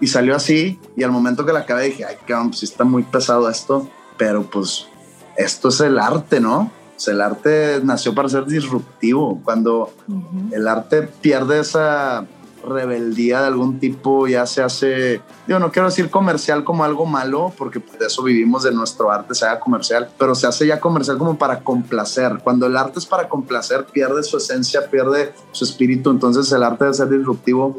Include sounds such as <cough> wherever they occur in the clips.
Y salió así y al momento que la acabé dije, ay, cabrón, pues está muy pesado esto, pero pues esto es el arte, ¿no? el arte nació para ser disruptivo. Cuando el arte pierde esa rebeldía de algún tipo, ya se hace, yo no quiero decir comercial como algo malo, porque de eso vivimos de nuestro arte, sea comercial, pero se hace ya comercial como para complacer. Cuando el arte es para complacer, pierde su esencia, pierde su espíritu, entonces el arte debe ser disruptivo.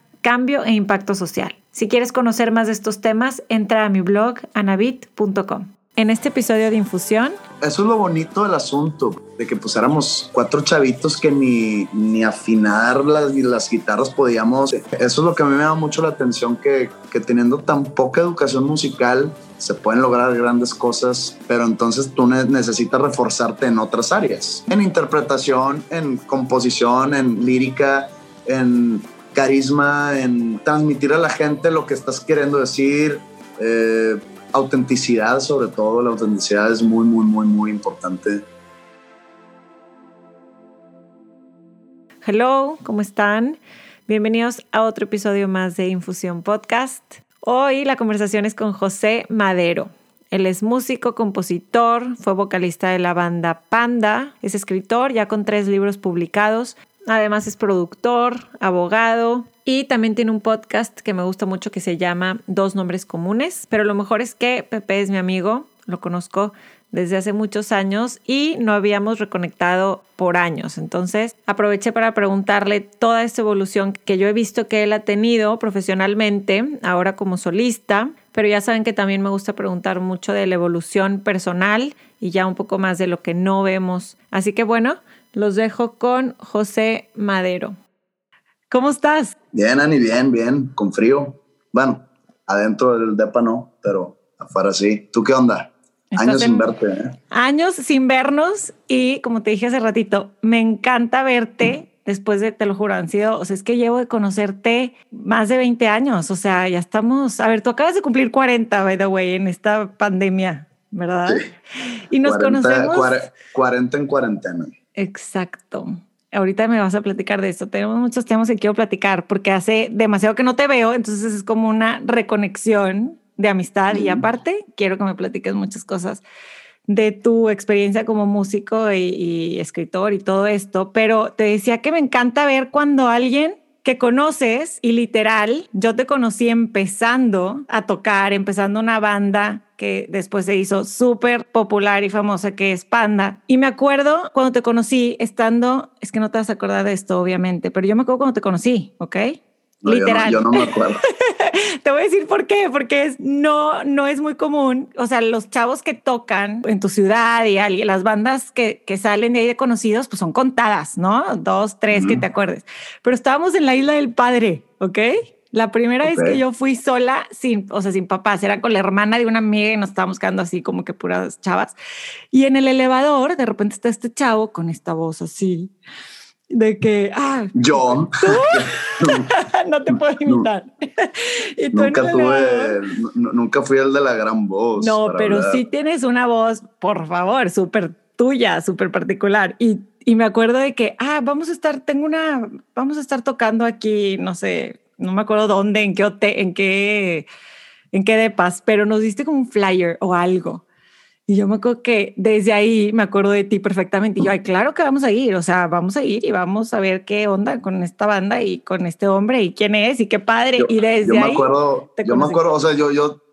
cambio e impacto social. Si quieres conocer más de estos temas, entra a mi blog anabit.com en este episodio de Infusión. Eso es lo bonito del asunto, de que pues éramos cuatro chavitos que ni, ni afinar las, las guitarras podíamos. Eso es lo que a mí me da mucho la atención, que, que teniendo tan poca educación musical se pueden lograr grandes cosas, pero entonces tú necesitas reforzarte en otras áreas, en interpretación, en composición, en lírica, en carisma, en transmitir a la gente lo que estás queriendo decir. Eh, autenticidad sobre todo, la autenticidad es muy, muy, muy, muy importante. Hello, ¿cómo están? Bienvenidos a otro episodio más de Infusión Podcast. Hoy la conversación es con José Madero. Él es músico, compositor, fue vocalista de la banda Panda, es escritor ya con tres libros publicados, además es productor, abogado, y también tiene un podcast que me gusta mucho que se llama Dos Nombres Comunes. Pero lo mejor es que Pepe es mi amigo, lo conozco desde hace muchos años y no habíamos reconectado por años. Entonces aproveché para preguntarle toda esta evolución que yo he visto que él ha tenido profesionalmente, ahora como solista, pero ya saben que también me gusta preguntar mucho de la evolución personal y ya un poco más de lo que no vemos. Así que bueno, los dejo con José Madero. ¿Cómo estás? Bien, Ani, bien, bien, con frío. Bueno, adentro del depa no, pero afuera sí. ¿Tú qué onda? Años sin verte. ¿eh? Años sin vernos y como te dije hace ratito, me encanta verte después de, te lo juro, han sido, o sea, es que llevo de conocerte más de 20 años, o sea, ya estamos, a ver, tú acabas de cumplir 40, by the way, en esta pandemia, ¿verdad? Sí. Y nos conocemos. 40 en cuarentena. Exacto ahorita me vas a platicar de esto. Tenemos muchos temas que quiero platicar porque hace demasiado que no te veo, entonces es como una reconexión de amistad y aparte quiero que me platiques muchas cosas de tu experiencia como músico y, y, escritor y todo esto, pero te decía que me encanta ver cuando alguien que conoces y literal, yo te conocí empezando a tocar, empezando una banda que después se hizo súper popular y famosa, que es Panda. Y me acuerdo cuando te conocí, estando, es que no te vas a acordar de esto, obviamente, pero yo me acuerdo cuando te conocí, ¿ok? Literal. Yo no, me acuerdo. <laughs> Te voy a decir por qué, porque es, no, no es muy común. O sea, los chavos que tocan en tu ciudad y las bandas que, que salen de ahí de conocidos, pues son contadas, ¿no? Dos, tres que te acuerdes. Pero estábamos en la isla del padre, ¿ok? La primera vez que yo fui sola, sin, o sea, sin papás, era con la hermana de una amiga y nos estábamos quedando así como que puras chavas. Y en el elevador, de repente está este chavo con esta voz así de que, ah, yo <laughs> no te puedo imitar. nunca tuve, nunca fui el de la gran voz. No, pero sí tienes una voz, por favor, súper tuya, súper particular. Y, y me acuerdo de que, ah, vamos a estar, tengo una, vamos a estar tocando aquí, no sé, no me acuerdo dónde, en qué hotel, en qué, en qué de paz, pero nos diste como un flyer o algo. Y yo me acuerdo que desde ahí me acuerdo de ti perfectamente. Y yo, ay, claro que vamos a ir, o sea, vamos a ir y vamos a ver qué onda con esta banda y con este hombre y quién es y qué padre. y desde yo me ahí. Acuerdo, yo me acuerdo, o sea, yo, yo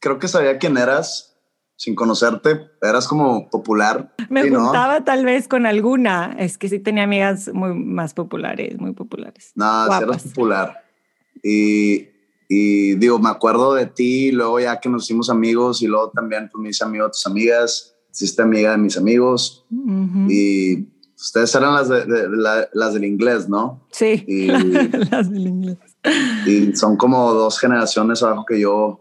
creo que sabía quién eras sin conocerte, eras como popular. Me juntaba tal vez con alguna, es que sí tenía amigas muy más populares, muy populares. No, sí eras popular. Y, y digo, me acuerdo de ti, luego ya que nos hicimos amigos y luego también pues, me hice amigo de tus amigas, hiciste amiga de mis amigos y ustedes eran las, de, las del inglés, ¿no? Sí, <laughs> las del inglés. Y son como dos generaciones abajo que yo.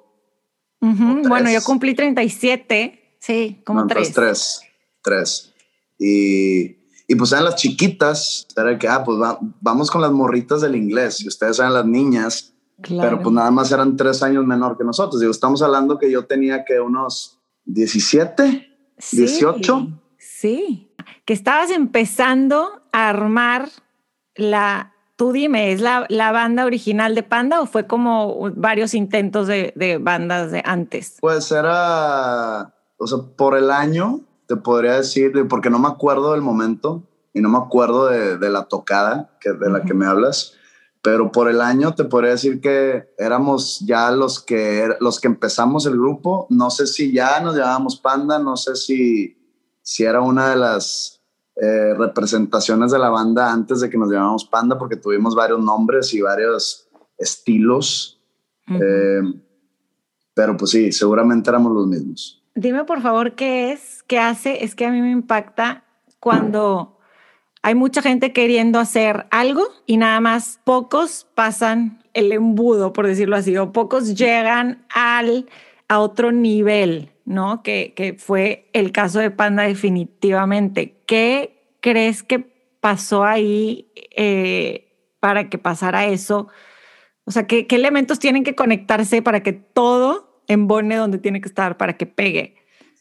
Bueno, yo cumplí 37, sí, como tres. tres. Tres. Y, y pues eran las chiquitas, era que, ah, pues vamos con las morritas del inglés, y ustedes eran las niñas, pero pues nada más eran tres años menor que nosotros. Digo, estamos hablando que yo tenía que unos 17, 18. Sí, que estabas empezando a armar la, tú dime, ¿es la, la, banda original de Panda o fue como varios intentos de, de, bandas de antes? Pues era, o sea, por el año, te podría decir, porque no me acuerdo del momento y no me acuerdo de, de la tocada que, de la que me hablas, pero por el año te podría decir que éramos ya los que, los que empezamos el grupo. No sé si ya nos llamábamos Panda, no sé si, si era una de las eh, representaciones de la banda antes de que nos llamáramos Panda, porque tuvimos varios nombres y varios estilos. Eh, pero pues sí, seguramente éramos los mismos. Dime por favor qué es, qué hace, es que a mí me impacta cuando hay mucha gente queriendo hacer algo y nada más pocos pasan el embudo, por decirlo así, o pocos llegan al, a otro nivel, ¿no? Que, que fue el caso de Panda definitivamente. ¿Qué crees que pasó ahí eh, para que pasara eso? O sea, ¿qué, ¿qué, elementos tienen que conectarse para que todo embone donde tiene que estar, para que pegue?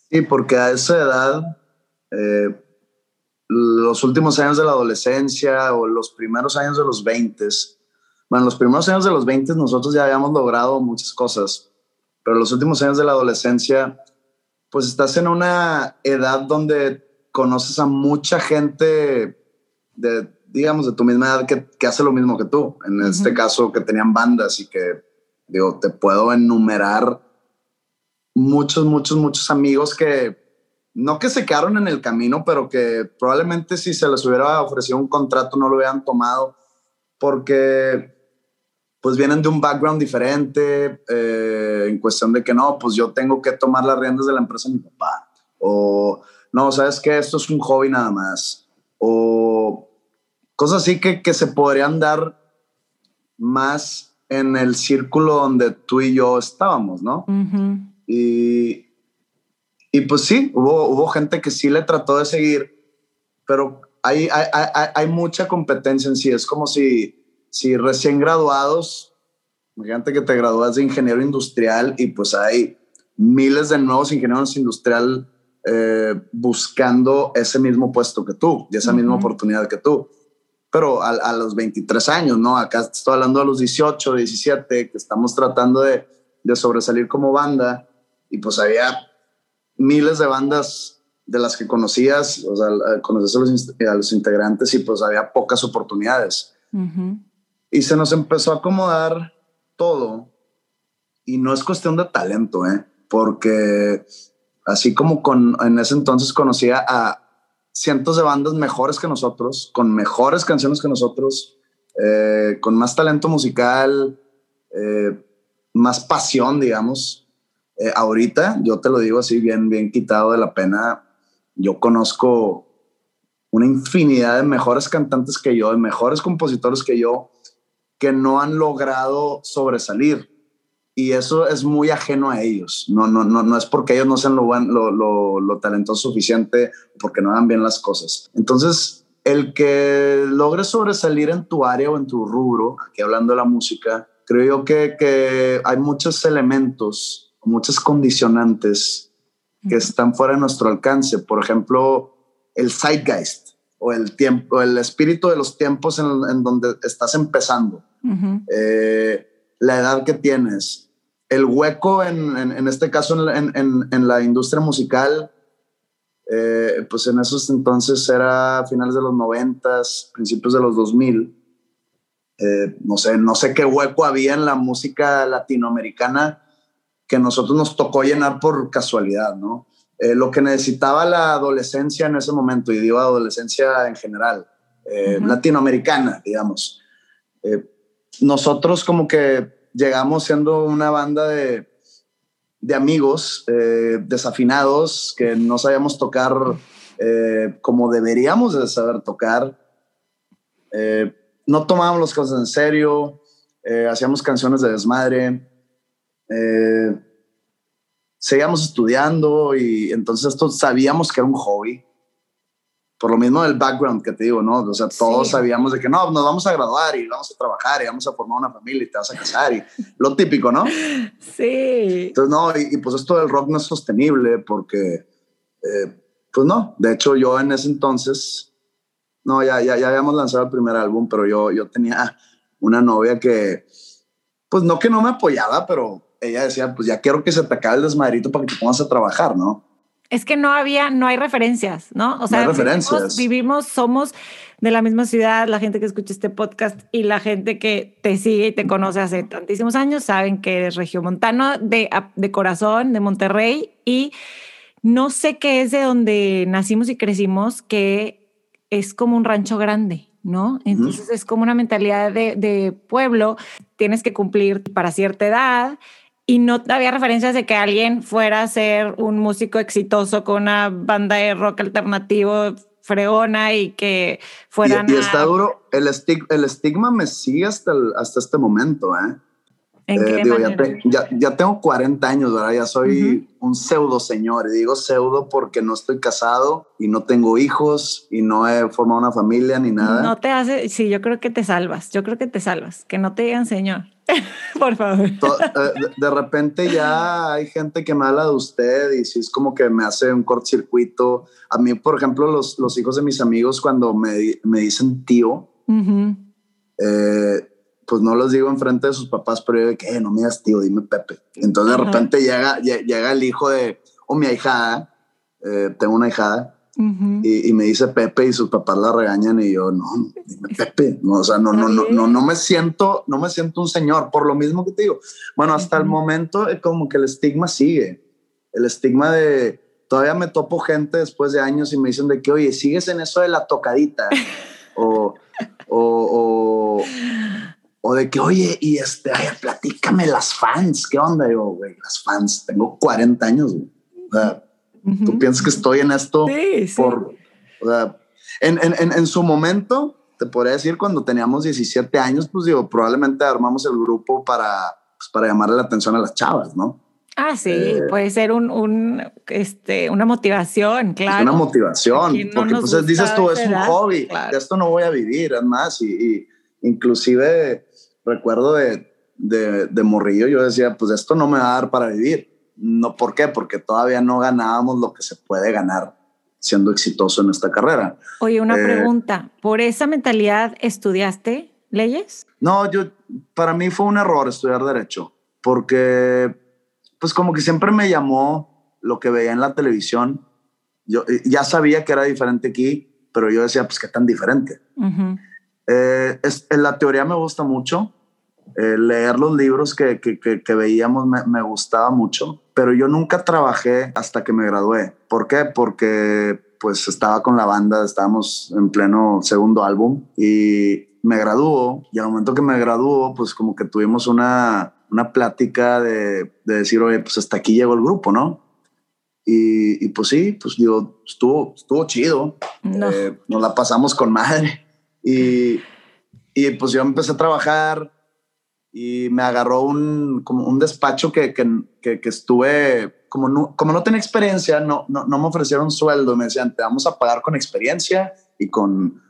Sí, porque a esa edad eh, los últimos años de la adolescencia o los primeros años de los 20, bueno, los primeros años de los 20 nosotros ya habíamos logrado muchas cosas, pero los últimos años de la adolescencia, pues estás en una edad donde conoces a mucha gente de, digamos, de tu misma edad que, que hace lo mismo que tú. En este caso, que tenían bandas y que, digo, te puedo enumerar muchos, muchos, muchos amigos que no que se quedaron en el camino, pero que probablemente si se les hubiera ofrecido un contrato no lo hubieran tomado porque pues vienen de un background diferente eh, en cuestión de que no, pues yo tengo que tomar las riendas de la empresa de mi papá o no, sabes que esto es un hobby nada más o cosas así que, que se podrían dar más en el círculo donde tú y yo estábamos, ¿no? Y y pues sí, hubo, hubo gente que sí le trató de seguir, pero hay, hay, hay, hay mucha competencia en sí. Es como si, si recién graduados, imagínate que te gradúas de ingeniero industrial y pues hay miles de nuevos ingenieros industrial eh, buscando ese mismo puesto que tú y esa misma oportunidad que tú. Pero a, a, los 23 años, ¿no? Acá estoy hablando de los 18, 17, que estamos tratando de, de sobresalir como banda y pues había miles de bandas de las que conocías, o sea, conoces a los, a los integrantes y pues había pocas oportunidades. Y se nos empezó a acomodar todo y no es cuestión de talento, ¿eh? porque así como con, en ese entonces conocía a cientos de bandas mejores que nosotros, con mejores canciones que nosotros, eh, con más talento musical, eh, más pasión, digamos, eh, ahorita, yo te lo digo así bien, bien quitado de la pena, yo conozco una infinidad de mejores cantantes que yo, de mejores compositores que yo, que no han logrado sobresalir. Y eso es muy ajeno a ellos. No, no, no, no es porque ellos no sean lo, lo, lo, lo talentoso suficiente, porque no hagan bien las cosas. Entonces, el que logre sobresalir en tu área o en tu rubro, aquí hablando de la música, creo yo que, que hay muchos elementos muchas condicionantes que están fuera de nuestro alcance. Por ejemplo, el zeitgeist o el tiempo, el espíritu de los tiempos en, donde estás empezando, eh, la edad que tienes, el hueco en, este caso en, la industria musical, eh, pues en esos entonces era finales de los noventas, principios de los 2000. Eh, no sé, no sé qué hueco había en la música latinoamericana que nosotros nos tocó llenar por casualidad, ¿no? Eh, lo que necesitaba la adolescencia en ese momento, y digo adolescencia en general, eh, latinoamericana, digamos. Eh, nosotros como que llegamos siendo una banda de, de amigos desafinados que no sabíamos tocar como deberíamos de saber tocar. No tomábamos las cosas en serio, hacíamos canciones de desmadre, seguíamos estudiando y entonces esto sabíamos que era un hobby. Por lo mismo del background que te digo, ¿no? O sea, todos sabíamos de que no, nos vamos a graduar y vamos a trabajar y vamos a formar una familia y te vas a casar y lo típico, ¿no? <laughs> Sí. Entonces, no, y, y pues esto del rock no es sostenible porque pues no, de hecho yo en ese entonces, no, ya, ya, ya habíamos lanzado el primer álbum, pero yo, yo tenía una novia que, pues no que no me apoyaba, pero ella decía, pues ya quiero que se te acabe el desmadrito para que te pongas a trabajar, ¿no? Es que no había, no hay referencias, ¿no? O sea, no hay referencias. Vivimos, somos de la misma ciudad, la gente que escucha este podcast y la gente que te sigue y te conoce hace tantísimos años saben que eres regiomontano de, de corazón, de Monterrey y no sé qué es de donde nacimos y crecimos, que es como un rancho grande, ¿no? Entonces es como una mentalidad de, pueblo, tienes que cumplir para cierta edad y no había referencias de que alguien fuera a ser un músico exitoso con una banda de rock alternativo fregona y que fueran... Y, y está duro, el, el estigma me sigue hasta, hasta este momento, ¿eh? Eh, ya, ya, tengo 40 años, ¿verdad? Ya soy un pseudo señor. Y digo pseudo porque no estoy casado y no tengo hijos y no he formado una familia ni nada. No te hace, sí, yo creo que te salvas. Yo creo que te salvas. Que no te digan señor. <laughs> Por favor. Eh, de, repente ya hay gente que me habla de usted y si es como que me hace un cortocircuito. A mí, por ejemplo, los, los hijos de mis amigos cuando me, me dicen tío, eh, pues no los digo enfrente de sus papás, pero yo de que eh, no me digas tío, dime Pepe. Entonces de repente llega, llega el hijo de, o mi ahijada, eh, tengo una hijada, y, me dice Pepe y sus papás la regañan y yo, no, dime Pepe, no, o sea, no, no, no, no, no me siento, no me siento un señor, por lo mismo que te digo. Bueno, hasta el momento es como que el estigma sigue, el estigma de, todavía me topo gente después de años y me dicen de que, oye, sigues en eso de la tocadita, <laughs> o, o, o o de que, oye, y este, ay, platícame las fans, ¿qué onda? Yo, güey, las fans, tengo 40 años, güey. O sea, tú piensas que estoy en esto sí, por, o sea, en, en, en, su momento, te podría decir, cuando teníamos 17 años, pues digo, probablemente armamos el grupo para, pues, para llamarle la atención a las chavas, ¿no? Ah, sí, eh, puede ser un, un, este, una motivación, claro. Una motivación, porque pues dices tú, es un hobby, de esto no voy a vivir, además, y, y inclusive recuerdo de, de, de, morrillo, yo decía, pues esto no me va a dar para vivir. No, ¿Por qué? Porque todavía no ganábamos lo que se puede ganar siendo exitoso en esta carrera. Oye, una eh, pregunta, ¿por esa mentalidad estudiaste leyes? No, yo, para mí fue un error estudiar derecho, porque pues como que siempre me llamó lo que veía en la televisión. Yo ya sabía que era diferente aquí, pero yo decía, pues qué tan diferente. Eh, es, en la teoría me gusta mucho. Eh, leer los libros que, que, que, veíamos me, me, gustaba mucho, pero yo nunca trabajé hasta que me gradué. ¿Por qué? Porque pues estaba con la banda, estábamos en pleno segundo álbum y me graduó y al momento que me graduó pues como que tuvimos una, una plática de, de decir, oye, pues hasta aquí llegó el grupo, ¿no? Y, y, pues sí, pues digo, estuvo, estuvo chido. Eh, nos la pasamos con madre. Y, y pues yo empecé a trabajar y me agarró un, como un despacho que, que, que, estuve, como no, como no tenía experiencia, no, no, no me ofrecieron sueldo, me decían, te vamos a pagar con experiencia y con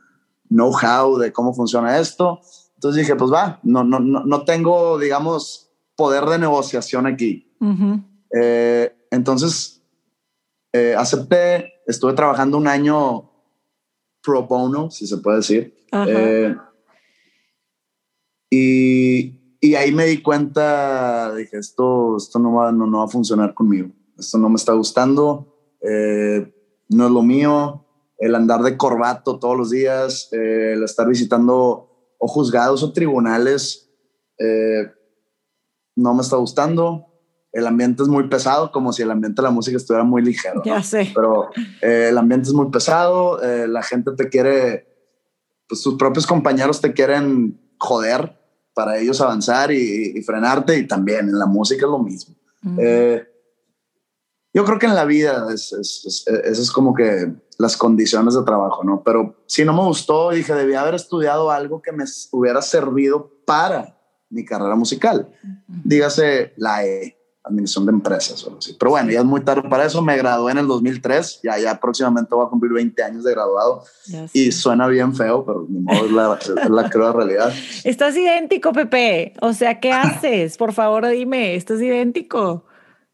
know-how de cómo funciona esto. Entonces dije, pues va, no, no, no, no tengo, digamos, poder de negociación aquí. Eh, entonces, eh, acepté, estuve trabajando un año pro bono, si se puede decir. Eh, y, y, ahí me di cuenta, dije, esto, esto no, va, no, no va a funcionar conmigo, esto no me está gustando, eh, no es lo mío, el andar de corbato todos los días, eh, el estar visitando o juzgados o tribunales, no me está gustando. El ambiente es muy pesado, como si el ambiente de la música estuviera muy ligero. Ya sé. Pero el ambiente es muy pesado, la gente te quiere pues tus propios compañeros te quieren joder para ellos avanzar y, frenarte y también en la música es lo mismo. Eh, yo creo que en la vida es, es, es, es, como que las condiciones de trabajo, ¿no? Pero si no me gustó, dije, debía haber estudiado algo que me hubiera servido para mi carrera musical. Dígase la E, administración de empresas o así. Pero bueno, ya es muy tarde para eso. Me gradué en el 2003, ya, ya próximamente voy a cumplir 20 años de graduado y suena bien feo, pero ni modo es la, es la cruda realidad. Estás idéntico, Pepe. O sea, ¿qué <laughs> haces? Por favor, dime, estás idéntico.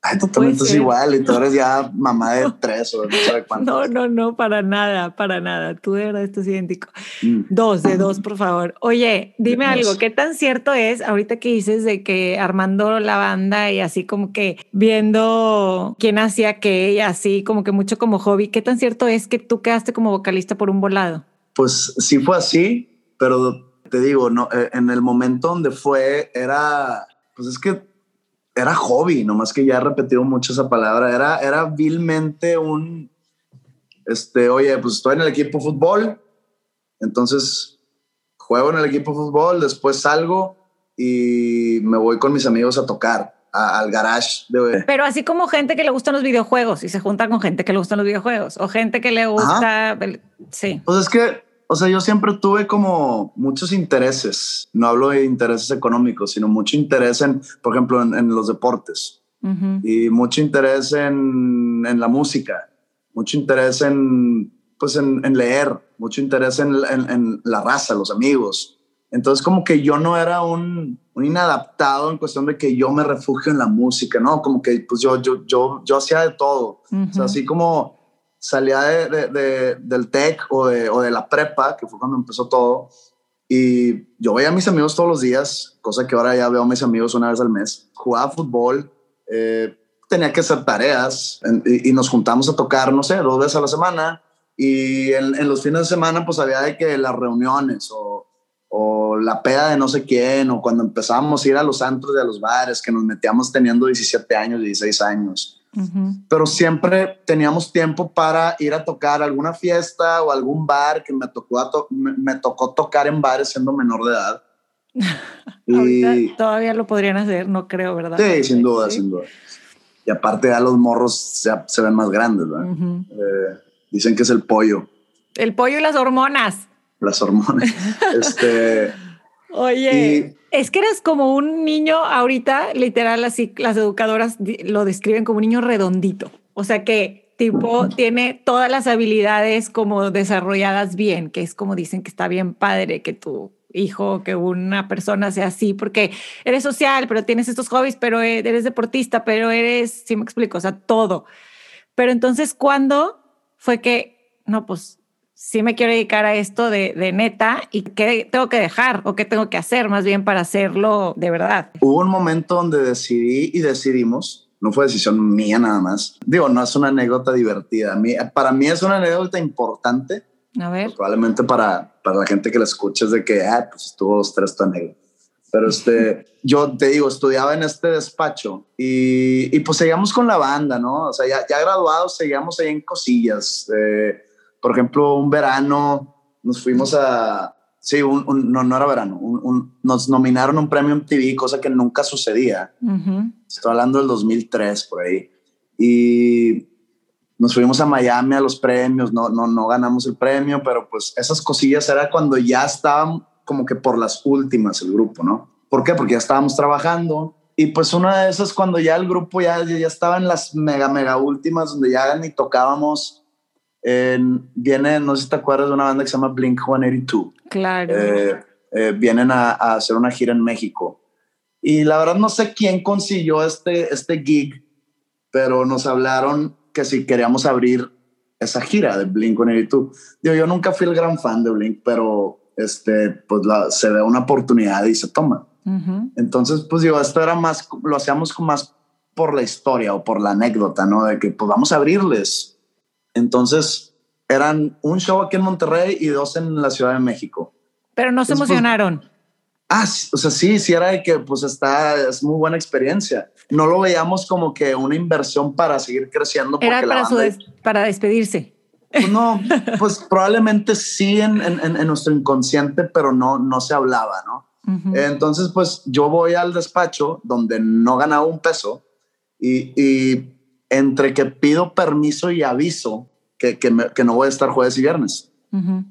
Ay, totalmente es igual y tú eres ya <laughs> mamá de tres o no sé No, no, no, para nada, para nada. Tú de verdad estás idéntico. Mm. Dos, de dos, por favor. Oye, dime algo, ¿qué tan cierto es ahorita que dices de que armando la banda y así como que viendo quién hacía qué y así como que mucho como hobby, ¿qué tan cierto es que tú quedaste como vocalista por un volado? Pues sí fue así, pero te digo, no, eh, en el momento donde fue era, pues es que era hobby, nomás que ya he repetido mucho esa palabra, era, era vilmente un, este, oye, pues estoy en el equipo de fútbol, entonces juego en el equipo de fútbol, después salgo y me voy con mis amigos a tocar al garage. De... Pero así como gente que le gustan los videojuegos y se junta con gente que le gustan los videojuegos o gente que le gusta, sí. Pues es que o sea, yo siempre tuve como muchos intereses. No hablo de intereses económicos, sino mucho interés en, por ejemplo, en, los deportes y mucho interés en, en, la música, mucho interés en, pues, en, leer, mucho interés en, la raza, los amigos. Entonces, como que yo no era un, un, inadaptado en cuestión de que yo me refugio en la música, ¿no? Como que pues yo, yo, yo, yo hacía de todo. O sea, así como salía de, del TEC o de, o de la prepa, que fue cuando empezó todo, y yo veía a mis amigos todos los días, cosa que ahora ya veo a mis amigos una vez al mes. Jugaba fútbol, eh, tenía que hacer tareas y, nos juntamos a tocar, no sé, dos veces a la semana. Y en, los fines de semana, pues había de que las reuniones o, o la peda de no sé quién, o cuando empezábamos a ir a los antros de los bares, que nos metíamos teniendo 17 años, 16 años pero siempre teníamos tiempo para ir a tocar alguna fiesta o algún bar que me tocó, me, tocó tocar en bares siendo menor de edad. <laughs> y todavía lo podrían hacer, no creo, ¿verdad? Sí, sin duda, sin duda. Y aparte ya los morros se, ven más grandes, ¿verdad? Eh, dicen que es el pollo. El pollo y las hormonas. Las hormonas. <laughs> este, Oye, es que eres como un niño ahorita, literal, así las educadoras lo describen como un niño redondito. O sea que tipo tiene todas las habilidades como desarrolladas bien, que es como dicen que está bien padre que tu hijo, que una persona sea así, porque eres social, pero tienes estos hobbies, pero e, eres deportista, pero eres, sí me explico, o sea, todo. Pero entonces, ¿cuándo fue que, no, pues sí me quiero dedicar a esto de, de, neta y qué tengo que dejar o qué tengo que hacer más bien para hacerlo de verdad. Hubo un momento donde decidí y decidimos, no fue decisión mía nada más. Digo, no es una anécdota divertida. para mí es una anécdota importante. A ver. Pues probablemente para, para la gente que la escucha es de que, ah, pues estuvo dos, tres tu anécdota. Pero este, yo te digo, estudiaba en este despacho y, y pues seguíamos con la banda, ¿no? O sea, ya, ya graduados, seguíamos ahí en cosillas. Eh, por ejemplo, un verano nos fuimos a, sí, un, no, no era verano, nos nominaron un premio en TV, cosa que nunca sucedía. Estoy hablando del 2003 por ahí. Y nos fuimos a Miami a los premios, no, no, no ganamos el premio, pero pues esas cosillas era cuando ya estaban como que por las últimas el grupo, ¿no? ¿Por qué? Porque ya estábamos trabajando. Y pues una de esas cuando ya el grupo ya, ya estaba en las mega, mega últimas, donde ya ni tocábamos viene, no sé si te acuerdas de una banda que se llama Blink 182. Claro. Eh, eh, vienen a, hacer una gira en México. Y la verdad no sé quién consiguió este, este gig, pero nos hablaron que si queríamos abrir esa gira de Blink 182. Digo, yo nunca fui el gran fan de Blink, pero este, pues se ve una oportunidad y se toma. Entonces, pues digo, esto era más, lo hacíamos más por la historia o por la anécdota, ¿no? De que pues vamos a abrirles entonces, eran un show aquí en Monterrey y dos en la Ciudad de México. Pero no se pues, emocionaron. ah, o sea, sí, sí era de que pues está, es muy buena experiencia. No lo veíamos como que una inversión para seguir creciendo. Era para, su para despedirse. Pues no, pues <laughs> probablemente sí en, en, nuestro inconsciente, pero no, no se hablaba, ¿no? Entonces, pues yo voy al despacho donde no ganaba un peso y, y entre que pido permiso y aviso que, que, que no voy a estar jueves y viernes.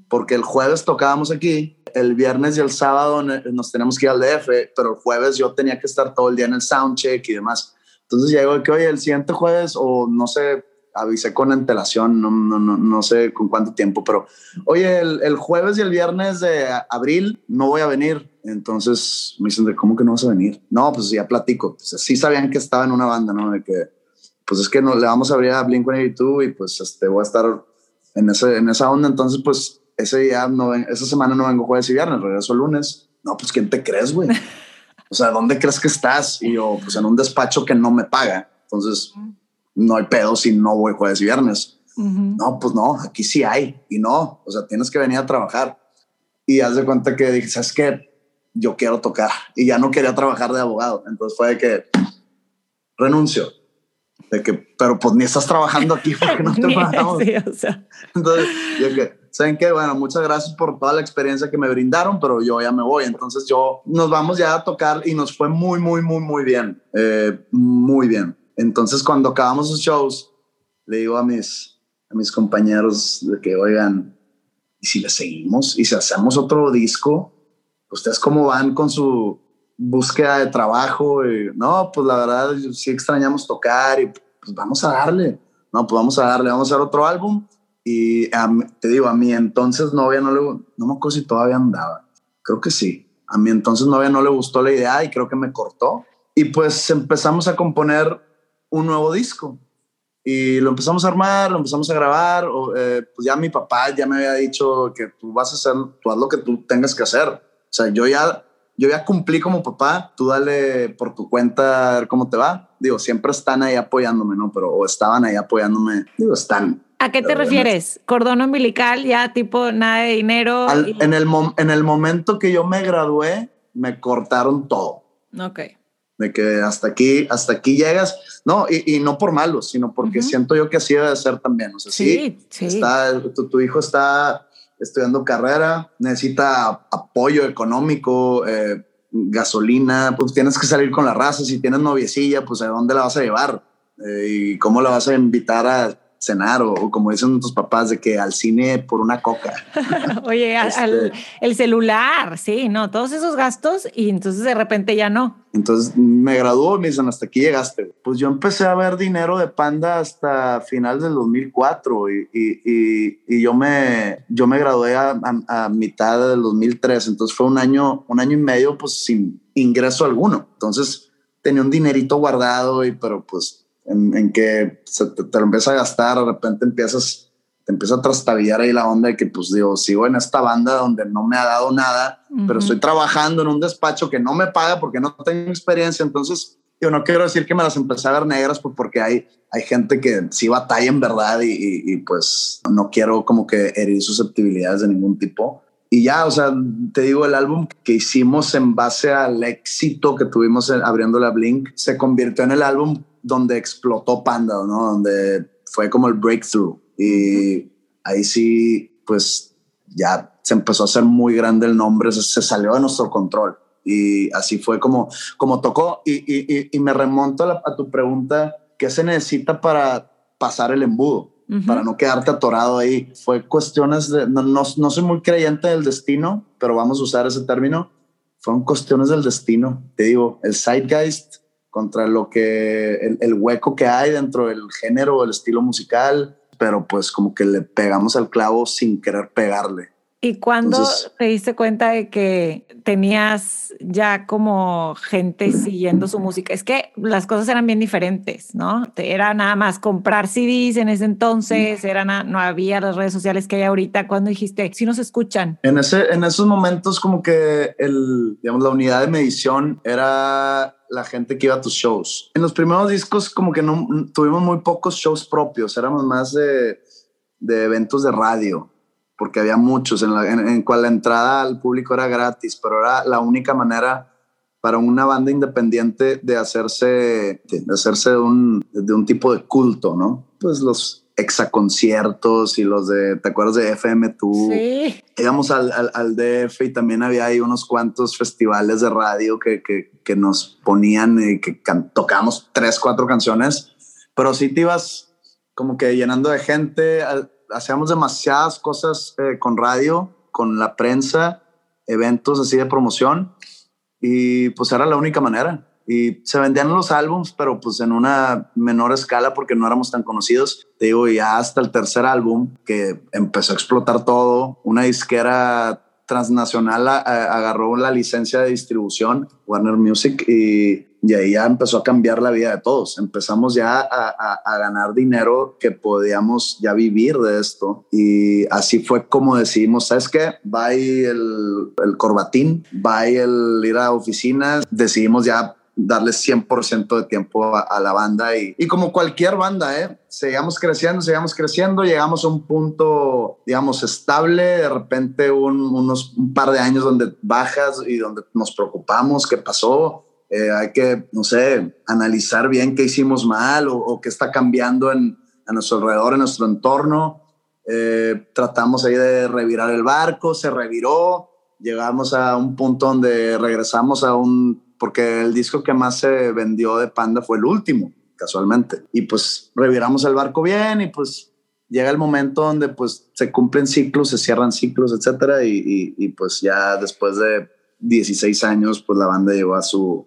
Porque el jueves tocábamos aquí, el viernes y el sábado nos tenemos que ir al DF, pero el jueves yo tenía que estar todo el día en el soundcheck y demás. Entonces digo que, oye, el siguiente jueves, o no sé, avisé con antelación, no, no, no, no sé con cuánto tiempo, pero oye, el, el, jueves y el viernes de abril no voy a venir. Entonces me dicen, ¿cómo que no vas a venir? No, pues ya platico. Pues, sí sabían que estaba en una banda, ¿no? De que, pues es que no, le vamos a abrir a Blink-182 y pues este, voy a estar en, ese, en esa onda. Entonces, pues ese día, no, esa semana no vengo jueves y viernes, regreso el lunes. No, pues ¿quién te crees, güey? <laughs> O sea, ¿dónde crees que estás? Y yo, pues en un despacho que no me paga. Entonces, no hay pedo si no voy jueves y viernes. No, pues no, aquí sí hay. Y no, o sea, tienes que venir a trabajar. Y haz de cuenta que dije, ¿sabes qué? Yo quiero tocar. Y ya no quería trabajar de abogado. Entonces fue de que renuncio. De que, pero pues ni estás trabajando aquí porque no <laughs> te pagamos. Entonces, yo que, ¿saben qué? Bueno, muchas gracias por toda la experiencia que me brindaron, pero yo ya me voy. Entonces yo, nos vamos ya a tocar y nos fue muy, muy, muy, muy bien. Eh, muy bien. Entonces, cuando acabamos los shows, le digo a mis, a mis compañeros de que, oigan, ¿y si le seguimos? ¿Y si hacemos otro disco? ¿Ustedes cómo van con su búsqueda de trabajo? Y, no, pues la verdad, sí extrañamos tocar y pues vamos a darle. No, pues vamos a darle, vamos a hacer otro álbum. Y te digo, a mí entonces novia no le, no me acuerdo si todavía andaba. Creo que sí. A mí entonces novia no le gustó la idea y creo que me cortó. Y pues empezamos a componer un nuevo disco. Y lo empezamos a armar, lo empezamos a grabar. Eh, pues ya mi papá ya me había dicho que tú vas a hacer, tú haz lo que tú tengas que hacer. O sea, yo ya, yo ya cumplí como papá, tú dale por tu cuenta a ver cómo te va. Digo, siempre están ahí apoyándome, ¿no? Pero o estaban ahí apoyándome. Digo, están. ¿A qué te refieres? ¿Cordón umbilical, ya tipo nada de dinero? en, el en el momento que yo me gradué, me cortaron todo. Ok de que hasta aquí, hasta aquí llegas, no, y, y no por malo, sino porque siento yo que así debe ser también, o sea, sí, sí, Está, tu, hijo está estudiando carrera, necesita apoyo económico, eh, gasolina, pues tienes que salir con la raza, si tienes noviecilla, pues a dónde la vas a llevar eh, y cómo la vas a invitar a cenar o, como dicen tus papás de que al cine por una coca. <laughs> Oye, este el celular, sí, no, todos esos gastos y entonces de repente ya no. Entonces me graduó y me dicen, hasta aquí llegaste. Pues yo empecé a ver dinero de Panda hasta final del 2004 y, y, y, yo, me, yo me gradué a, a, mitad del 2003, entonces fue un año, un año y medio pues sin ingreso alguno. Entonces tenía un dinerito guardado y pero pues en, que te, lo empieza a gastar, de repente empiezas, te empieza a trastabillar ahí la onda de que, pues digo, sigo en esta banda donde no me ha dado nada, pero estoy trabajando en un despacho que no me paga porque no tengo experiencia. Entonces, yo no quiero decir que me las empecé a ver negras, porque hay, hay gente que sí batalla en verdad y, y, pues no quiero como que herir susceptibilidades de ningún tipo. Y ya, o sea, te digo, el álbum que hicimos en base al éxito que tuvimos abriendo la Blink se convirtió en el álbum donde explotó Panda, ¿no? Donde fue como el breakthrough. Y ahí sí, pues ya se empezó a hacer muy grande el nombre, se, salió de nuestro control. Y así fue como, como tocó. Y, y, y me remonto a, tu pregunta, ¿qué se necesita para pasar el embudo? Para no quedarte atorado ahí. Fue cuestiones de, no, no, no soy muy creyente del destino, pero vamos a usar ese término. Fueron cuestiones del destino. Te digo, el zeitgeist contra lo que el, hueco que hay dentro del género, el estilo musical, pero pues como que le pegamos al clavo sin querer pegarle. ¿Y cuándo te diste cuenta de que tenías ya como gente siguiendo su música? Es que las cosas eran bien diferentes, ¿no? Era nada más comprar CDs en ese entonces, era no había las redes sociales que hay ahorita. ¿Cuándo dijiste, si nos escuchan? En, ese, en esos momentos como que el, digamos, la unidad de medición era la gente que iba a tus shows. En los primeros discos como que no tuvimos muy pocos shows propios, éramos más de, de eventos de radio porque había muchos en, la, en, cual la entrada al público era gratis, pero era la única manera para una banda independiente de hacerse, de hacerse de un, de un tipo de culto, ¿no? Pues los exaconciertos y los de, ¿te acuerdas de FM tú? Sí. Íbamos al, al, al, DF y también había ahí unos cuantos festivales de radio que, que, que nos ponían y que tocamos tres, cuatro canciones pero sí te ibas como que llenando de gente, hacíamos demasiadas cosas eh, con radio, con la prensa, eventos así de promoción y pues era la única manera. Y se vendían los álbums, pero pues en una menor escala porque no éramos tan conocidos. Te digo, ya hasta el tercer álbum que empezó a explotar todo, una disquera transnacional agarró la licencia de distribución, Warner Music, y, ahí ya empezó a cambiar la vida de todos. Empezamos ya a, ganar dinero que podíamos ya vivir de esto. Y así fue como decidimos, ¿sabes qué? Va el, el corbatín, va el ir a oficinas, decidimos ya darle 100% de tiempo a, la banda y, y, como cualquier banda, ¿eh? seguíamos creciendo, seguíamos creciendo, llegamos a un punto, digamos, estable, de repente unos un par de años donde bajas y donde nos preocupamos, qué pasó, eh, hay que, no sé, analizar bien qué hicimos mal o, qué está cambiando en, a nuestro alrededor, en nuestro entorno. Eh, tratamos ahí de revirar el barco, se reviró, llegamos a un punto donde regresamos a un porque el disco que más se vendió de Panda fue el último, casualmente. Y pues reviramos el barco bien y pues llega el momento donde pues se cumplen ciclos, se cierran ciclos, etcétera. Y, y, pues ya después de 16 años, pues la banda llegó a su,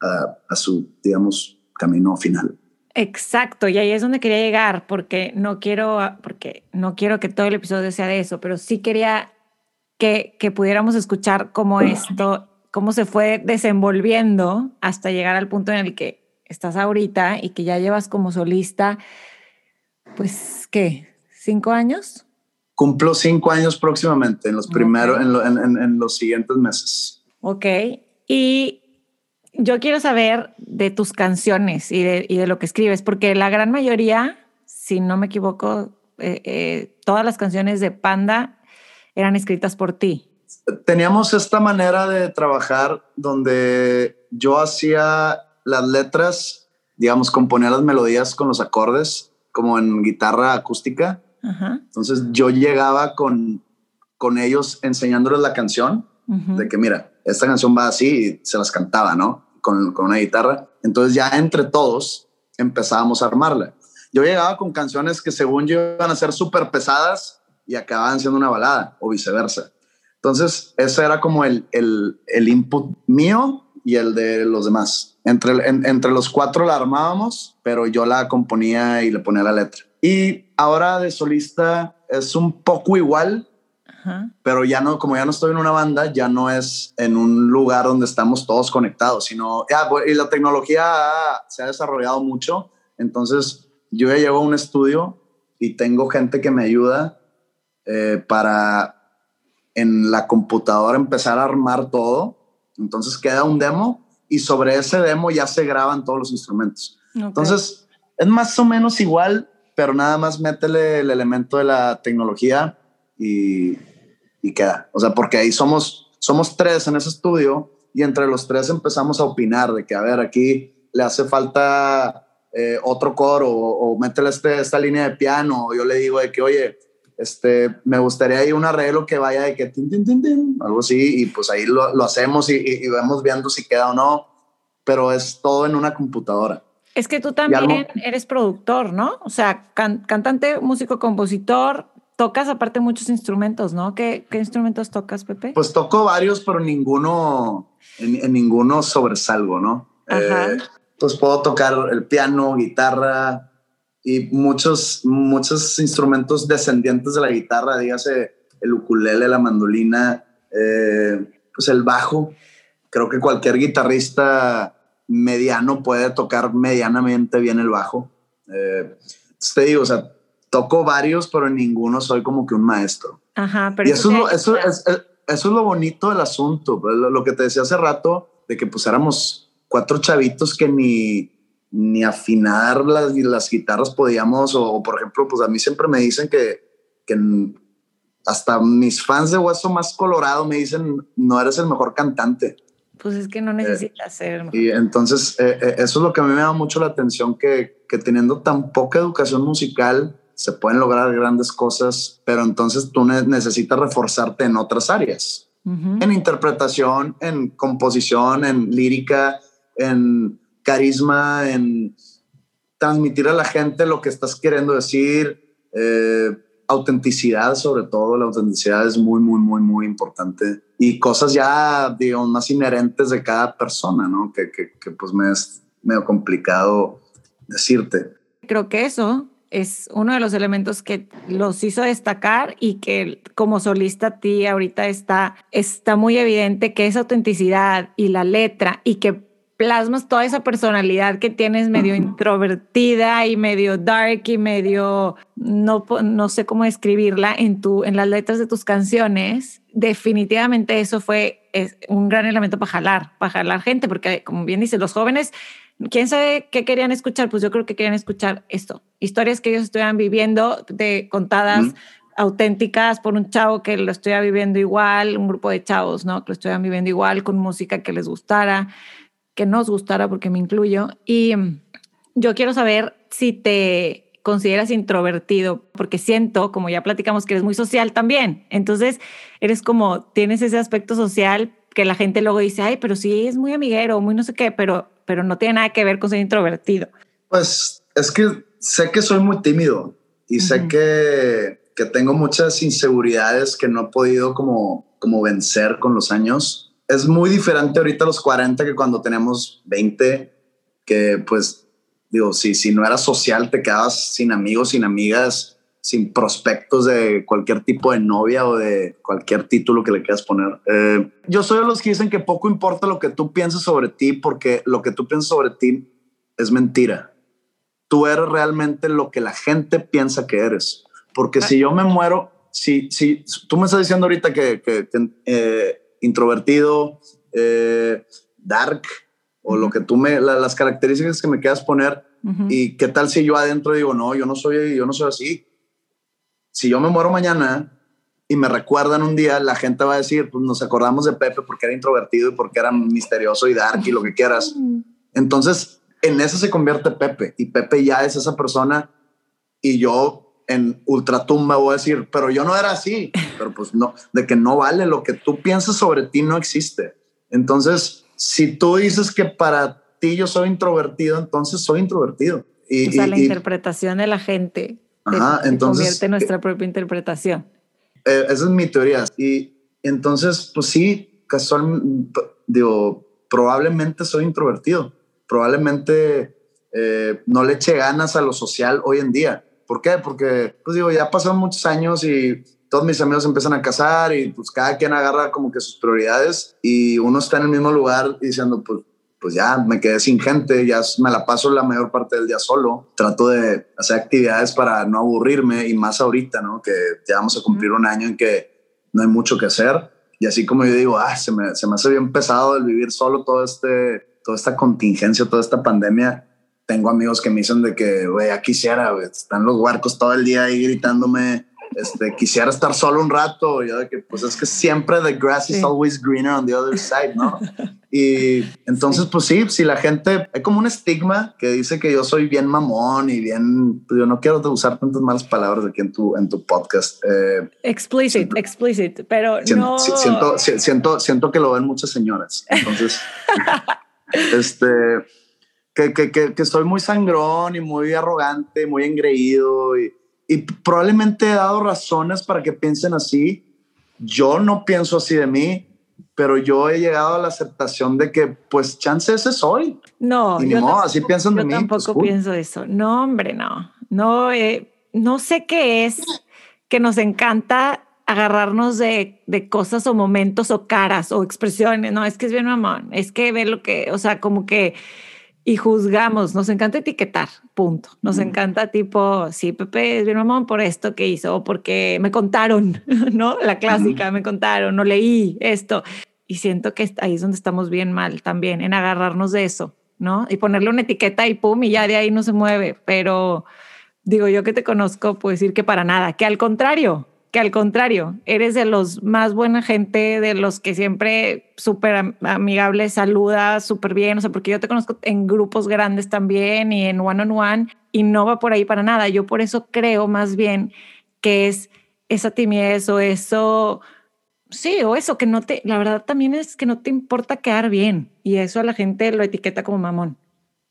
a, a su, digamos, camino final. Exacto, y ahí es donde quería llegar, porque no quiero, porque no quiero que todo el episodio sea de eso, pero sí quería que, que pudiéramos escuchar cómo esto cómo se fue desenvolviendo hasta llegar al punto en el que estás ahorita y que ya llevas como solista, pues, ¿qué? ¿Cinco años? Cumplo cinco años próximamente, en los primeros, en, los siguientes meses. Ok. Y yo quiero saber de tus canciones y de, lo que escribes, porque la gran mayoría, si no me equivoco, eh, eh, todas las canciones de Panda eran escritas por ti teníamos esta manera de trabajar donde yo hacía las letras, digamos, componía las melodías con los acordes, como en guitarra acústica. Entonces yo llegaba con, con ellos enseñándoles la canción, de que mira, esta canción va así y se las cantaba, ¿no? Con, una guitarra. Entonces ya entre todos empezábamos a armarla. Yo llegaba con canciones que según yo iban a ser súper pesadas y acababan siendo una balada o viceversa. Entonces, ese era como el, el, el input mío y el de los demás. Entre, entre los cuatro la armábamos, pero yo la componía y le ponía la letra. Y ahora de solista es un poco igual, pero ya no, como ya no estoy en una banda, ya no es en un lugar donde estamos todos conectados, sino, ya, y la tecnología se ha desarrollado mucho, entonces yo ya llevo a un estudio y tengo gente que me ayuda eh, para en la computadora empezar a armar todo. Entonces queda un demo y sobre ese demo ya se graban todos los instrumentos. Entonces es más o menos igual, pero nada más métele el elemento de la tecnología y, y queda. O sea, porque ahí somos, somos tres en ese estudio y entre los tres empezamos a opinar de que, a ver, aquí le hace falta eh, otro coro o, o métele este, esta línea de piano. Yo le digo de que, oye, este, me gustaría ir un arreglo que vaya de que tin, tin, tin, tin, algo así, y pues ahí lo, lo hacemos y, y, vemos viendo si queda o no, pero es todo en una computadora. Es que tú también eres productor, ¿no? O sea, cantante, músico, compositor, tocas aparte muchos instrumentos, ¿no? ¿Qué, ¿Qué, instrumentos tocas, Pepe? Pues toco varios, pero ninguno, en, ninguno sobresalgo, ¿no? Eh, pues puedo tocar el piano, guitarra, y muchos, muchos instrumentos descendientes de la guitarra, dígase el ukulele, la mandolina, eh, pues el bajo. Creo que cualquier guitarrista mediano puede tocar medianamente bien el bajo. Eh, te digo, o sea, toco varios, pero en ninguno soy como que un maestro. Ajá, pero y eso, eso, es, eso, es, lo bonito del asunto, pues, lo, lo, que te decía hace rato, de que pues éramos cuatro chavitos que ni, ni afinar las, las guitarras podíamos, o, por ejemplo, pues a mí siempre me dicen que, que hasta mis fans de Hueso Más Colorado me dicen, no eres el mejor cantante. Pues es que no necesitas ser. Y entonces, eh, eh, eso es lo que a mí me da mucho la atención, que, que teniendo tan poca educación musical, se pueden lograr grandes cosas, pero entonces tú necesitas reforzarte en otras áreas, en interpretación, en composición, en lírica, en carisma, en transmitir a la gente lo que estás queriendo decir, eh, autenticidad sobre todo, la autenticidad es muy, muy, muy, muy importante y cosas ya, digamos, más inherentes de cada persona, ¿no? Que, que, que pues me es medio complicado decirte. Creo que eso es uno de los elementos que los hizo destacar y que como solista a ti ahorita está, está muy evidente que esa autenticidad y la letra y que plasmas toda esa personalidad que tienes medio introvertida y medio dark y medio no, no sé cómo describirla en, tu, en las letras de tus canciones, definitivamente eso fue es un gran elemento para jalar, para jalar gente, porque como bien dice, los jóvenes quién sabe qué querían escuchar, pues yo creo que querían escuchar esto, historias que ellos estuvieran viviendo, de contadas auténticas por un chavo que lo estuviera viviendo igual, un grupo de chavos, ¿no? Que lo estuvieran viviendo igual, con música que les gustara, que nos gustara, porque me incluyo. Y mm, yo quiero saber si te consideras introvertido, porque siento, como ya platicamos, que eres muy social también. Entonces, eres como, tienes ese aspecto social que la gente luego dice, ay, pero sí es muy amiguero, muy no sé qué, pero pero no tiene nada que ver con ser introvertido. Pues es que sé que soy muy tímido y sé que, que, tengo muchas inseguridades que no he podido como, como vencer con los años. Es muy diferente ahorita a los 40 que cuando tenemos 20, que pues digo, si, si no eras social te quedabas sin amigos, sin amigas, sin prospectos de cualquier tipo de novia o de cualquier título que le quieras poner. Eh, yo soy de los que dicen que poco importa lo que tú pienses sobre ti porque lo que tú piensas sobre ti es mentira. Tú eres realmente lo que la gente piensa que eres. Porque si yo me muero, si, si tú me estás diciendo ahorita que, que, eh, introvertido, eh, dark, o lo que tú me, las características que me quieras poner, y qué tal si yo adentro digo, no, yo no soy, yo no soy así si yo me muero mañana y me recuerdan un día, la gente va a decir, pues nos acordamos de Pepe porque era introvertido y porque era misterioso y dark y lo que quieras. Entonces, en eso se convierte Pepe y Pepe ya es esa persona y yo en ultratumba voy a decir, pero yo no era así, <laughs> pero pues no, de que no vale lo que tú piensas sobre ti no existe. Entonces, si tú dices que para ti yo soy introvertido, entonces soy introvertido. Y, o sea, la interpretación de la gente Ajá, entonces, convierte nuestra propia interpretación. Eh, esa es mi teoría. Y entonces, pues sí, casualmente, digo, probablemente soy introvertido. Probablemente eh, no le eche ganas a lo social hoy en día. ¿Por qué? Porque, pues digo, ya pasaron muchos años y todos mis amigos empiezan a casar y pues cada quien agarra como que sus prioridades y uno está en el mismo lugar diciendo, pues pues ya me quedé sin gente, ya me la paso la mayor parte del día solo. Trato de hacer actividades para no aburrirme y más ahorita, ¿no? Que ya vamos a cumplir un año en que no hay mucho que hacer. Y así como yo digo, ah, se, me, se me hace bien pesado el vivir solo todo este, toda esta contingencia, toda esta pandemia. Tengo amigos que me dicen de que, güey, ya quisiera, están los huarcos todo el día ahí gritándome este, quisiera estar solo un rato, yo de que pues es que siempre the grass is always greener on the other side, ¿no? <laughs> Y <laughs> entonces, pues sí, si la gente, hay como un estigma que dice que yo soy bien mamón y bien, pues yo no quiero usar tantas malas palabras aquí en tu, en tu podcast. Eh, explicit, explicit, pero no. Siento, siento, siento que lo ven muchas señoras. Entonces, <laughs> este, que, que, que, que soy muy sangrón y muy arrogante, muy engreído y y probablemente he dado razones para que piensen así. Yo no pienso así de mí, pero yo he llegado a la aceptación de que, pues, chance ese soy. No, y no, así piensan de mí. Yo tampoco pues, pienso eso. No, hombre, no. No, eh, no sé qué es que nos encanta agarrarnos de, de, cosas o momentos o caras o expresiones. No, es que es bien mamón. Es que ve lo que, o sea, como que y juzgamos, nos encanta etiquetar, punto. Nos encanta tipo, sí, Pepe es bien mamón por esto que hizo, o porque me contaron, <laughs> ¿no? La clásica, me contaron, no leí esto. Y siento que ahí es donde estamos bien mal también, en agarrarnos de eso, ¿no? Y ponerle una etiqueta y pum, y ya de ahí no se mueve. Pero digo, yo que te conozco, puedo decir que para nada, que al contrario, que al contrario, eres de los más buena gente, de los que siempre súper amigable, saluda súper bien, o sea, porque yo te conozco en grupos grandes también y en one on one y no va por ahí para nada. Yo por eso creo más bien que es esa timidez o eso, sí, o eso que no te, la verdad también es que no te importa quedar bien y eso a la gente lo etiqueta como mamón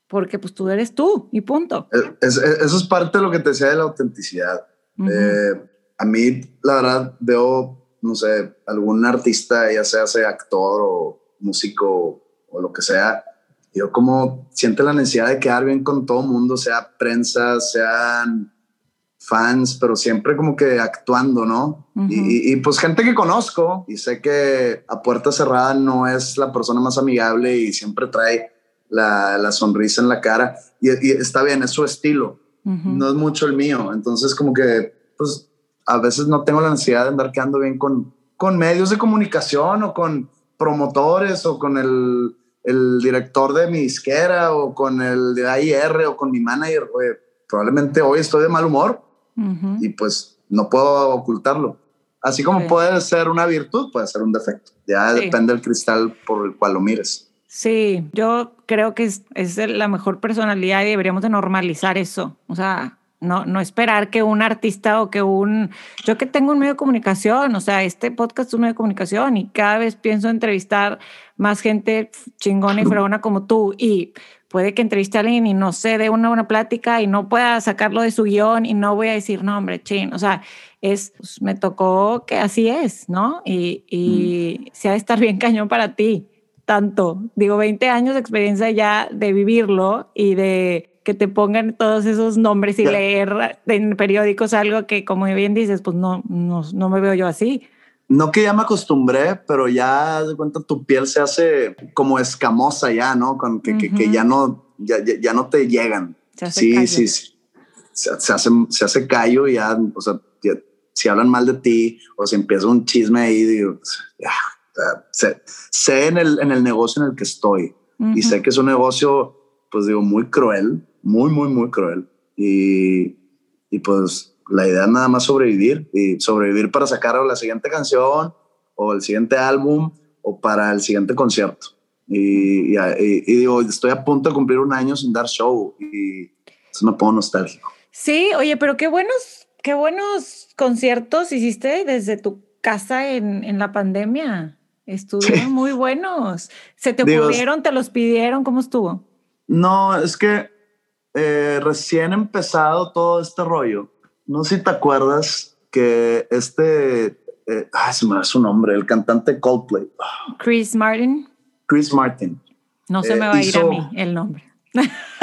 porque pues tú eres tú y punto. eso es parte de lo que te decía de la autenticidad. Eh, a mí, la verdad, veo, no sé, algún artista, ya sea, sea actor o músico o lo que sea, yo como siente la necesidad de quedar bien con todo mundo, sea prensa, sean fans, pero siempre como que actuando, ¿no? y, pues gente que conozco y sé que a puerta cerrada no es la persona más amigable y siempre trae la, la sonrisa en la cara. Y, está bien, es su estilo, no es mucho el mío, entonces como que pues a veces no tengo la necesidad de andar quedando bien con, con medios de comunicación o con promotores o con el, el director de mi disquera o con el de AIR o con mi manager. probablemente hoy estoy de mal humor y pues no puedo ocultarlo. Así como puede ser una virtud, puede ser un defecto. Ya depende del cristal por el cual lo mires. Sí, yo creo que es, es la mejor personalidad y deberíamos de normalizar eso. O sea, no, no esperar que un artista o que un... Yo que tengo un medio de comunicación, o sea, este podcast es un medio de comunicación y cada vez pienso entrevistar más gente chingona y <laughs> fregona como tú y puede que entreviste a alguien y no se dé una buena plática y no pueda sacarlo de su guion y no voy a decir, no, hombre, chin, o sea, es, pues, me tocó que así es, ¿no? Y, y mm. se ha de estar bien cañón para ti, tanto, digo, 20 años de experiencia ya de vivirlo y de que te pongan todos esos nombres y leer en periódicos algo que, como bien dices, pues no, no, no me veo yo así. No que ya me acostumbré, pero ya de cuenta tu piel se hace como escamosa ya, ¿no? Con que, que, ya no, ya, ya, no te llegan. sí, sí, sí, Se, hace, se hace callo y ya, o sea, si hablan mal de ti o si empieza un chisme ahí, digo, ya, sé, sé, en, el, en el negocio en el que estoy y sé que es un negocio, pues digo, muy cruel, muy, muy, muy cruel. Y, y pues la idea es nada más sobrevivir y sobrevivir para sacar la siguiente canción o el siguiente álbum o para el siguiente concierto. Y, y, digo, estoy a punto de cumplir un año sin dar show y eso me pongo nostálgico. Sí, oye, pero qué buenos, qué buenos conciertos hiciste desde tu casa en, en la pandemia. Estuvieron muy buenos. ¿Se te ocurrieron? ¿Te los pidieron? ¿Cómo estuvo? No, es que eh, recién empezado todo este rollo, no sé si te acuerdas que este, eh, se me da su nombre, el cantante Coldplay. Chris Martin. Chris Martin. No se me va a ir a mí el nombre.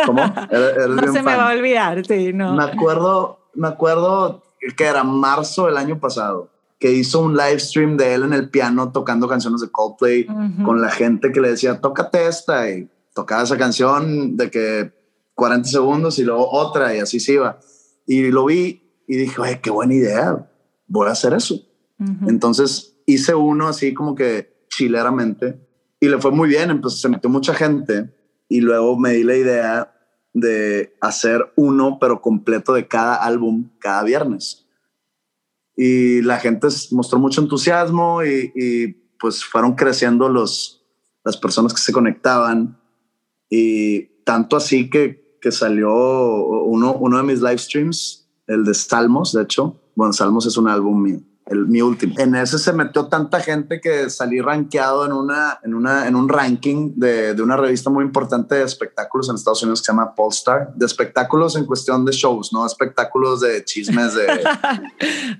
¿Cómo? <laughs> no se me va a olvidar, sí, no. Me acuerdo, me acuerdo que era marzo del año pasado, que hizo un live stream de él en el piano tocando canciones de Coldplay con la gente que le decía, tócate esta y tocaba esa canción de que 40 segundos y luego otra y así se iba. Y lo vi y dije, oye, qué buena idea, voy a hacer eso. Entonces hice uno así como que chileramente y le fue muy bien, entonces se metió mucha gente y luego me di la idea de hacer uno pero completo de cada álbum cada viernes. Y la gente mostró mucho entusiasmo y, y pues fueron creciendo los, las personas que se conectaban y tanto así que que salió uno, uno de mis live streams, el de Salmos, de hecho. Bueno, Salmos es un álbum mío, el, mi último. En ese se metió tanta gente que salí rankeado en, una, en, una, en un ranking de, de una revista muy importante de espectáculos en Estados Unidos que se llama Polestar, de espectáculos en cuestión de shows, no espectáculos de chismes de...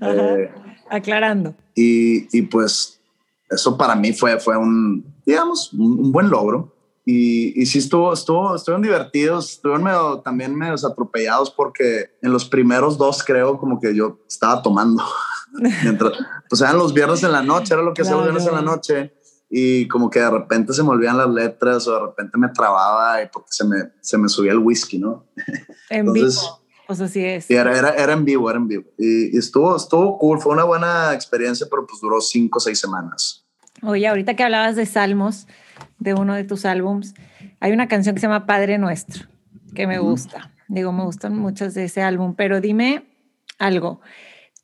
<laughs> Aclarando. Y, y, pues eso para mí fue, fue un, digamos, un buen logro. Y, y sí estuvo, estuvo, estuvieron divertidos, estuvieron medio, también medio atropellados porque en los primeros dos creo como que yo estaba tomando. <laughs> Mientras, pues eran los viernes en la noche, era lo que hacía los viernes en la noche. Y como que de repente se me olvidaban las letras o de repente me trababa y porque se me, se me subía el whisky, ¿no? <laughs> En Entonces, vivo. Pues así es. Era, era, era, en vivo, era en vivo. Y, y, estuvo, estuvo cool, fue una buena experiencia, pero pues duró cinco o seis semanas. Oye, ahorita que hablabas de salmos, de uno de tus álbums, hay una canción que se llama Padre Nuestro, que me gusta. Digo, me gustan muchas de ese álbum, pero dime algo.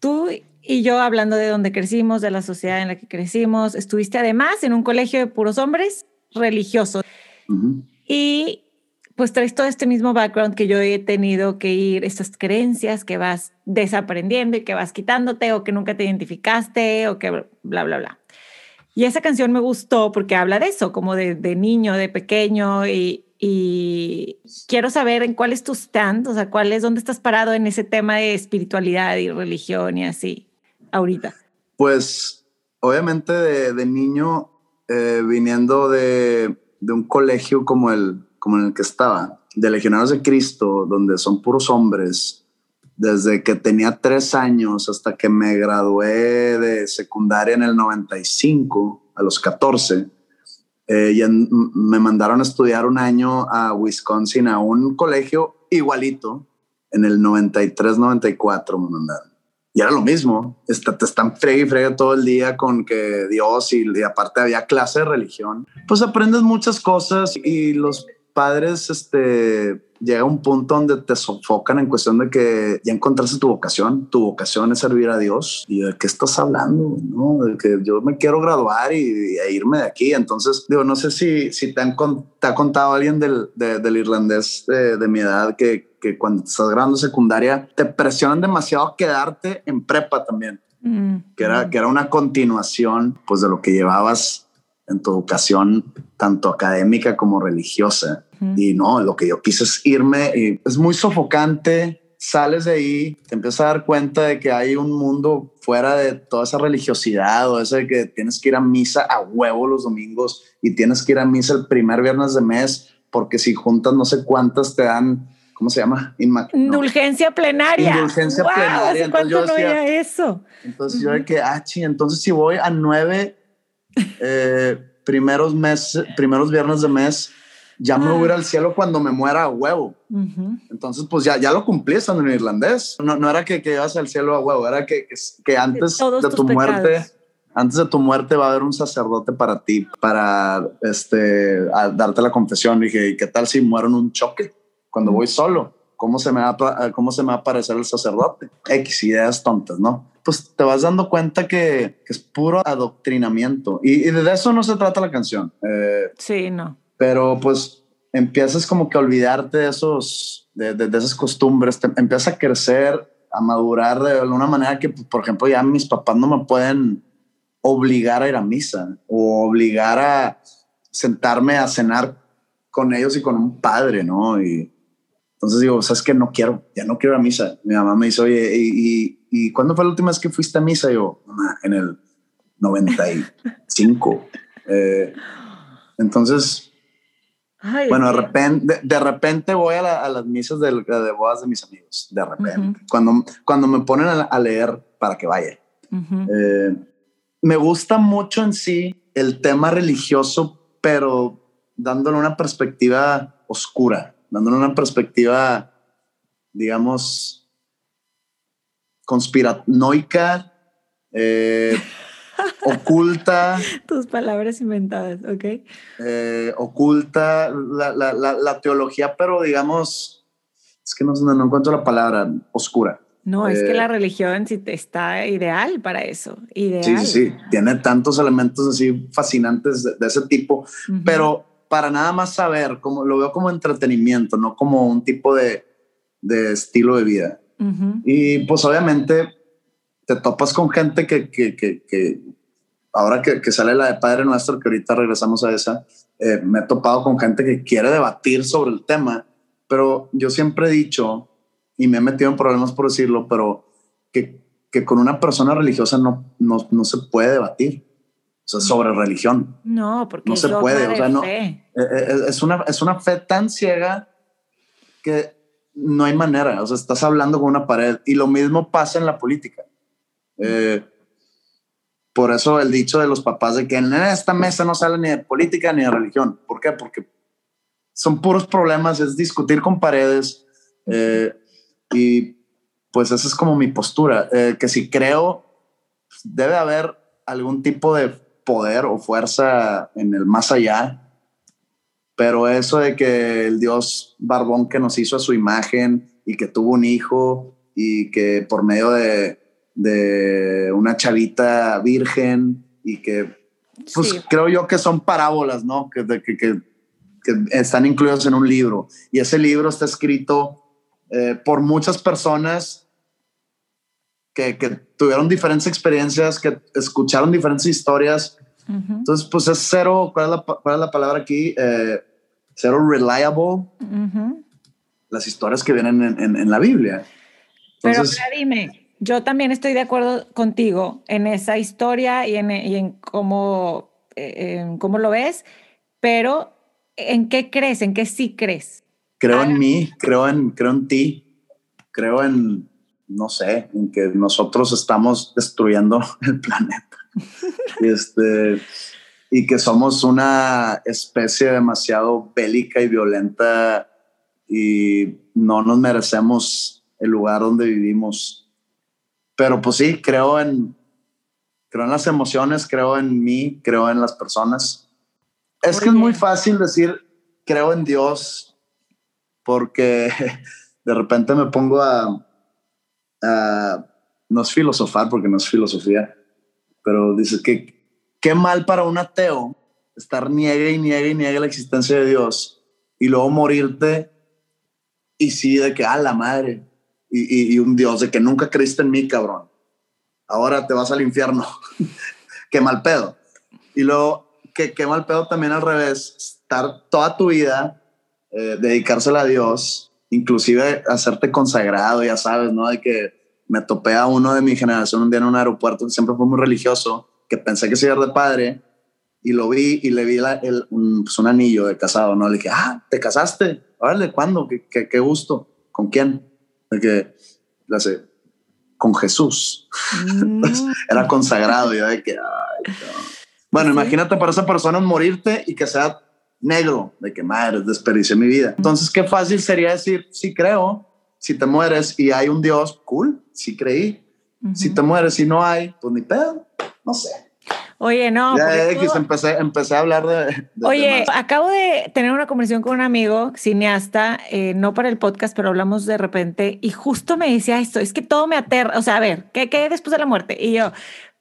Tú y yo hablando de dónde crecimos, de la sociedad en la que crecimos, estuviste además en un colegio de puros hombres religiosos. Y pues traes todo este mismo background que yo he tenido que ir, estas creencias que vas desaprendiendo y que vas quitándote o que nunca te identificaste o que bla, bla, bla. Y esa canción me gustó porque habla de eso, como de, niño, de pequeño, y, quiero saber en cuál es tu stand, o sea, cuál es, dónde estás parado en ese tema de espiritualidad y religión y así, ahorita. Pues obviamente de, niño, eh, viniendo de, de, un colegio como el, como el que estaba, de Legionarios de Cristo, donde son puros hombres, desde que tenía tres años hasta que me gradué de secundaria en el 95, a los 14, eh, y me mandaron a estudiar un año a Wisconsin, a un colegio igualito, en el 93, 94 me mandaron. Y era lo mismo, te están fregue y fregue todo el día con que Dios y aparte había clase de religión. Pues aprendes muchas cosas y los padres, este, llega un punto donde te sofocan en cuestión de que ya encontraste tu vocación, tu vocación es servir a Dios y de qué estás hablando, ¿no? De que yo me quiero graduar y, irme de aquí. Entonces, digo, no sé si, si te, han, te ha contado alguien del, del irlandés de, mi edad que, que cuando estás grabando secundaria te presionan demasiado a quedarte en prepa también. Mm. Que, era, que era una continuación pues de lo que llevabas en tu educación tanto académica como religiosa. Y no, lo que yo quise es irme y es muy sofocante. Sales de ahí, te empiezas a dar cuenta de que hay un mundo fuera de toda esa religiosidad o ese de que tienes que ir a misa a huevo los domingos y tienes que ir a misa el primer viernes de mes porque si juntas no sé cuántas te dan ¿cómo se llama? Indulgencia plenaria. Indulgencia plenaria. Entonces yo decía, eso? Entonces yo de que, ah, sí, entonces si voy a nueve eh, primeros meses, primeros viernes de mes, ya me voy a ir al cielo cuando me muera a huevo. Entonces, pues ya, ya lo cumplí estando en irlandés. No, no era que, que ibas al cielo a huevo, era que, que antes de, tu muerte, antes de tu muerte va a haber un sacerdote para ti, para este, darte la confesión. dije, ¿y qué tal si muero en un choque cuando voy solo? ¿Cómo se, me va, ¿Cómo se me va a aparecer el sacerdote? X ideas tontas, ¿no? Pues te vas dando cuenta que, es puro adoctrinamiento. Y, de eso no se trata la canción. Eh, sí, no pero pues empiezas como que a olvidarte de esos, de, de, esas costumbres, te, empiezas a crecer, a madurar de alguna manera que, por ejemplo, ya mis papás no me pueden obligar a ir a misa o obligar a sentarme a cenar con ellos y con un padre, ¿no? Y entonces digo, sabes que no quiero, ya no quiero ir a misa. Mi mamá me dice, oye, ¿y, y, y cuándo fue la última vez que fuiste a misa? Y yo, en el 95. <laughs> eh, entonces, bueno, de repente, de, repente voy a, las misas de, de, bodas de mis amigos, de repente, cuando, cuando me ponen a, leer para que vaya. Eh, me gusta mucho en sí el tema religioso, pero dándole una perspectiva oscura, dándole una perspectiva, digamos, conspiranoica, eh, <laughs> oculta. <laughs> Tus palabras inventadas, ok. Eh, oculta la, la, la, teología, pero digamos, es que no, no encuentro la palabra, oscura. No, es que la eh, religión sí está ideal para eso. Ideal. Sí, sí, sí. Tiene tantos elementos así fascinantes de, ese tipo, pero para nada más saber, como, lo veo como entretenimiento, no como un tipo de, de estilo de vida. Y pues obviamente te topas con gente que, que, que, ahora que, que, sale la de Padre Nuestro, que ahorita regresamos a esa, eh, me he topado con gente que quiere debatir sobre el tema, pero yo siempre he dicho, y me he metido en problemas por decirlo, pero que, que con una persona religiosa no, no, no se puede debatir. O sea, sobre religión. No, porque no se puede. O sea, no, eh, eh, es, una, es una fe tan ciega que no hay manera. O sea, estás hablando con una pared. Y lo mismo pasa en la política. Eh, por eso el dicho de los papás de que en esta mesa no sale ni de política ni de religión. ¿Por qué? Porque son puros problemas, es discutir con paredes. Eh, y pues esa es como mi postura, eh, que si creo, debe haber algún tipo de poder o fuerza en el más allá. Pero eso de que el Dios barbón que nos hizo a su imagen y que tuvo un hijo y que por medio de de una chavita virgen y que, pues creo yo que son parábolas, ¿no? Que, que, que, están incluidos en un libro. Y ese libro está escrito eh, por muchas personas que, que, tuvieron diferentes experiencias, que escucharon diferentes historias. Entonces, pues es cero, ¿cuál es la, cuál es la palabra aquí? Eh, cero reliable las historias que vienen en, la Biblia. Pero dime, yo también estoy de acuerdo contigo en esa historia y en, y en cómo, eh, en cómo lo ves, pero ¿en qué crees? ¿En qué sí crees? Creo en mí, creo en, creo en ti, creo en, no sé, en que nosotros estamos destruyendo <laughs> el planeta. y, <laughs> este, y que somos una especie demasiado bélica y violenta y no nos merecemos el lugar donde vivimos. Pero pues sí, creo en, creo en las emociones, creo en mí, creo en las personas. Es que es muy fácil decir creo en Dios porque <laughs> de repente me pongo a, a no es filosofar porque no es filosofía, pero dice que qué mal para un ateo estar niegue y niegue y niegue la existencia de Dios y luego morirte y sí de que, a la madre, y, un Dios de que nunca creíste en mí, cabrón. Ahora te vas al infierno. <laughs> qué mal pedo. Y luego, qué, qué mal pedo también al revés, estar toda tu vida, eh, dedicársela a Dios, inclusive hacerte consagrado, ya sabes, ¿no? De que me topé a uno de mi generación un día en un aeropuerto que siempre fue muy religioso, que pensé que se iba de padre, y lo vi y le vi el, un, pues un, anillo de casado, ¿no? Le dije, ah, ¿te casaste? Órale, ¿cuándo? ¿Qué, qué, qué gusto? ¿Con quién? De que, la sé, con Jesús. Mm. <laughs> Era consagrado, yo de que, ay, Bueno, imagínate para esa persona morirte y que sea negro, de que madre, desperdicié mi vida. Entonces, qué fácil sería decir, sí creo, si te mueres y hay un Dios, cool, sí creí. Si te mueres y no hay, pues ni pedo, no sé. Oye, no. Ya X, empecé, empecé a hablar de. Oye, acabo de tener una conversación con un amigo cineasta, eh, no para el podcast, pero hablamos de repente y justo me decía esto: es que todo me aterra. O sea, a ver, ¿qué, qué después de la muerte? Y yo,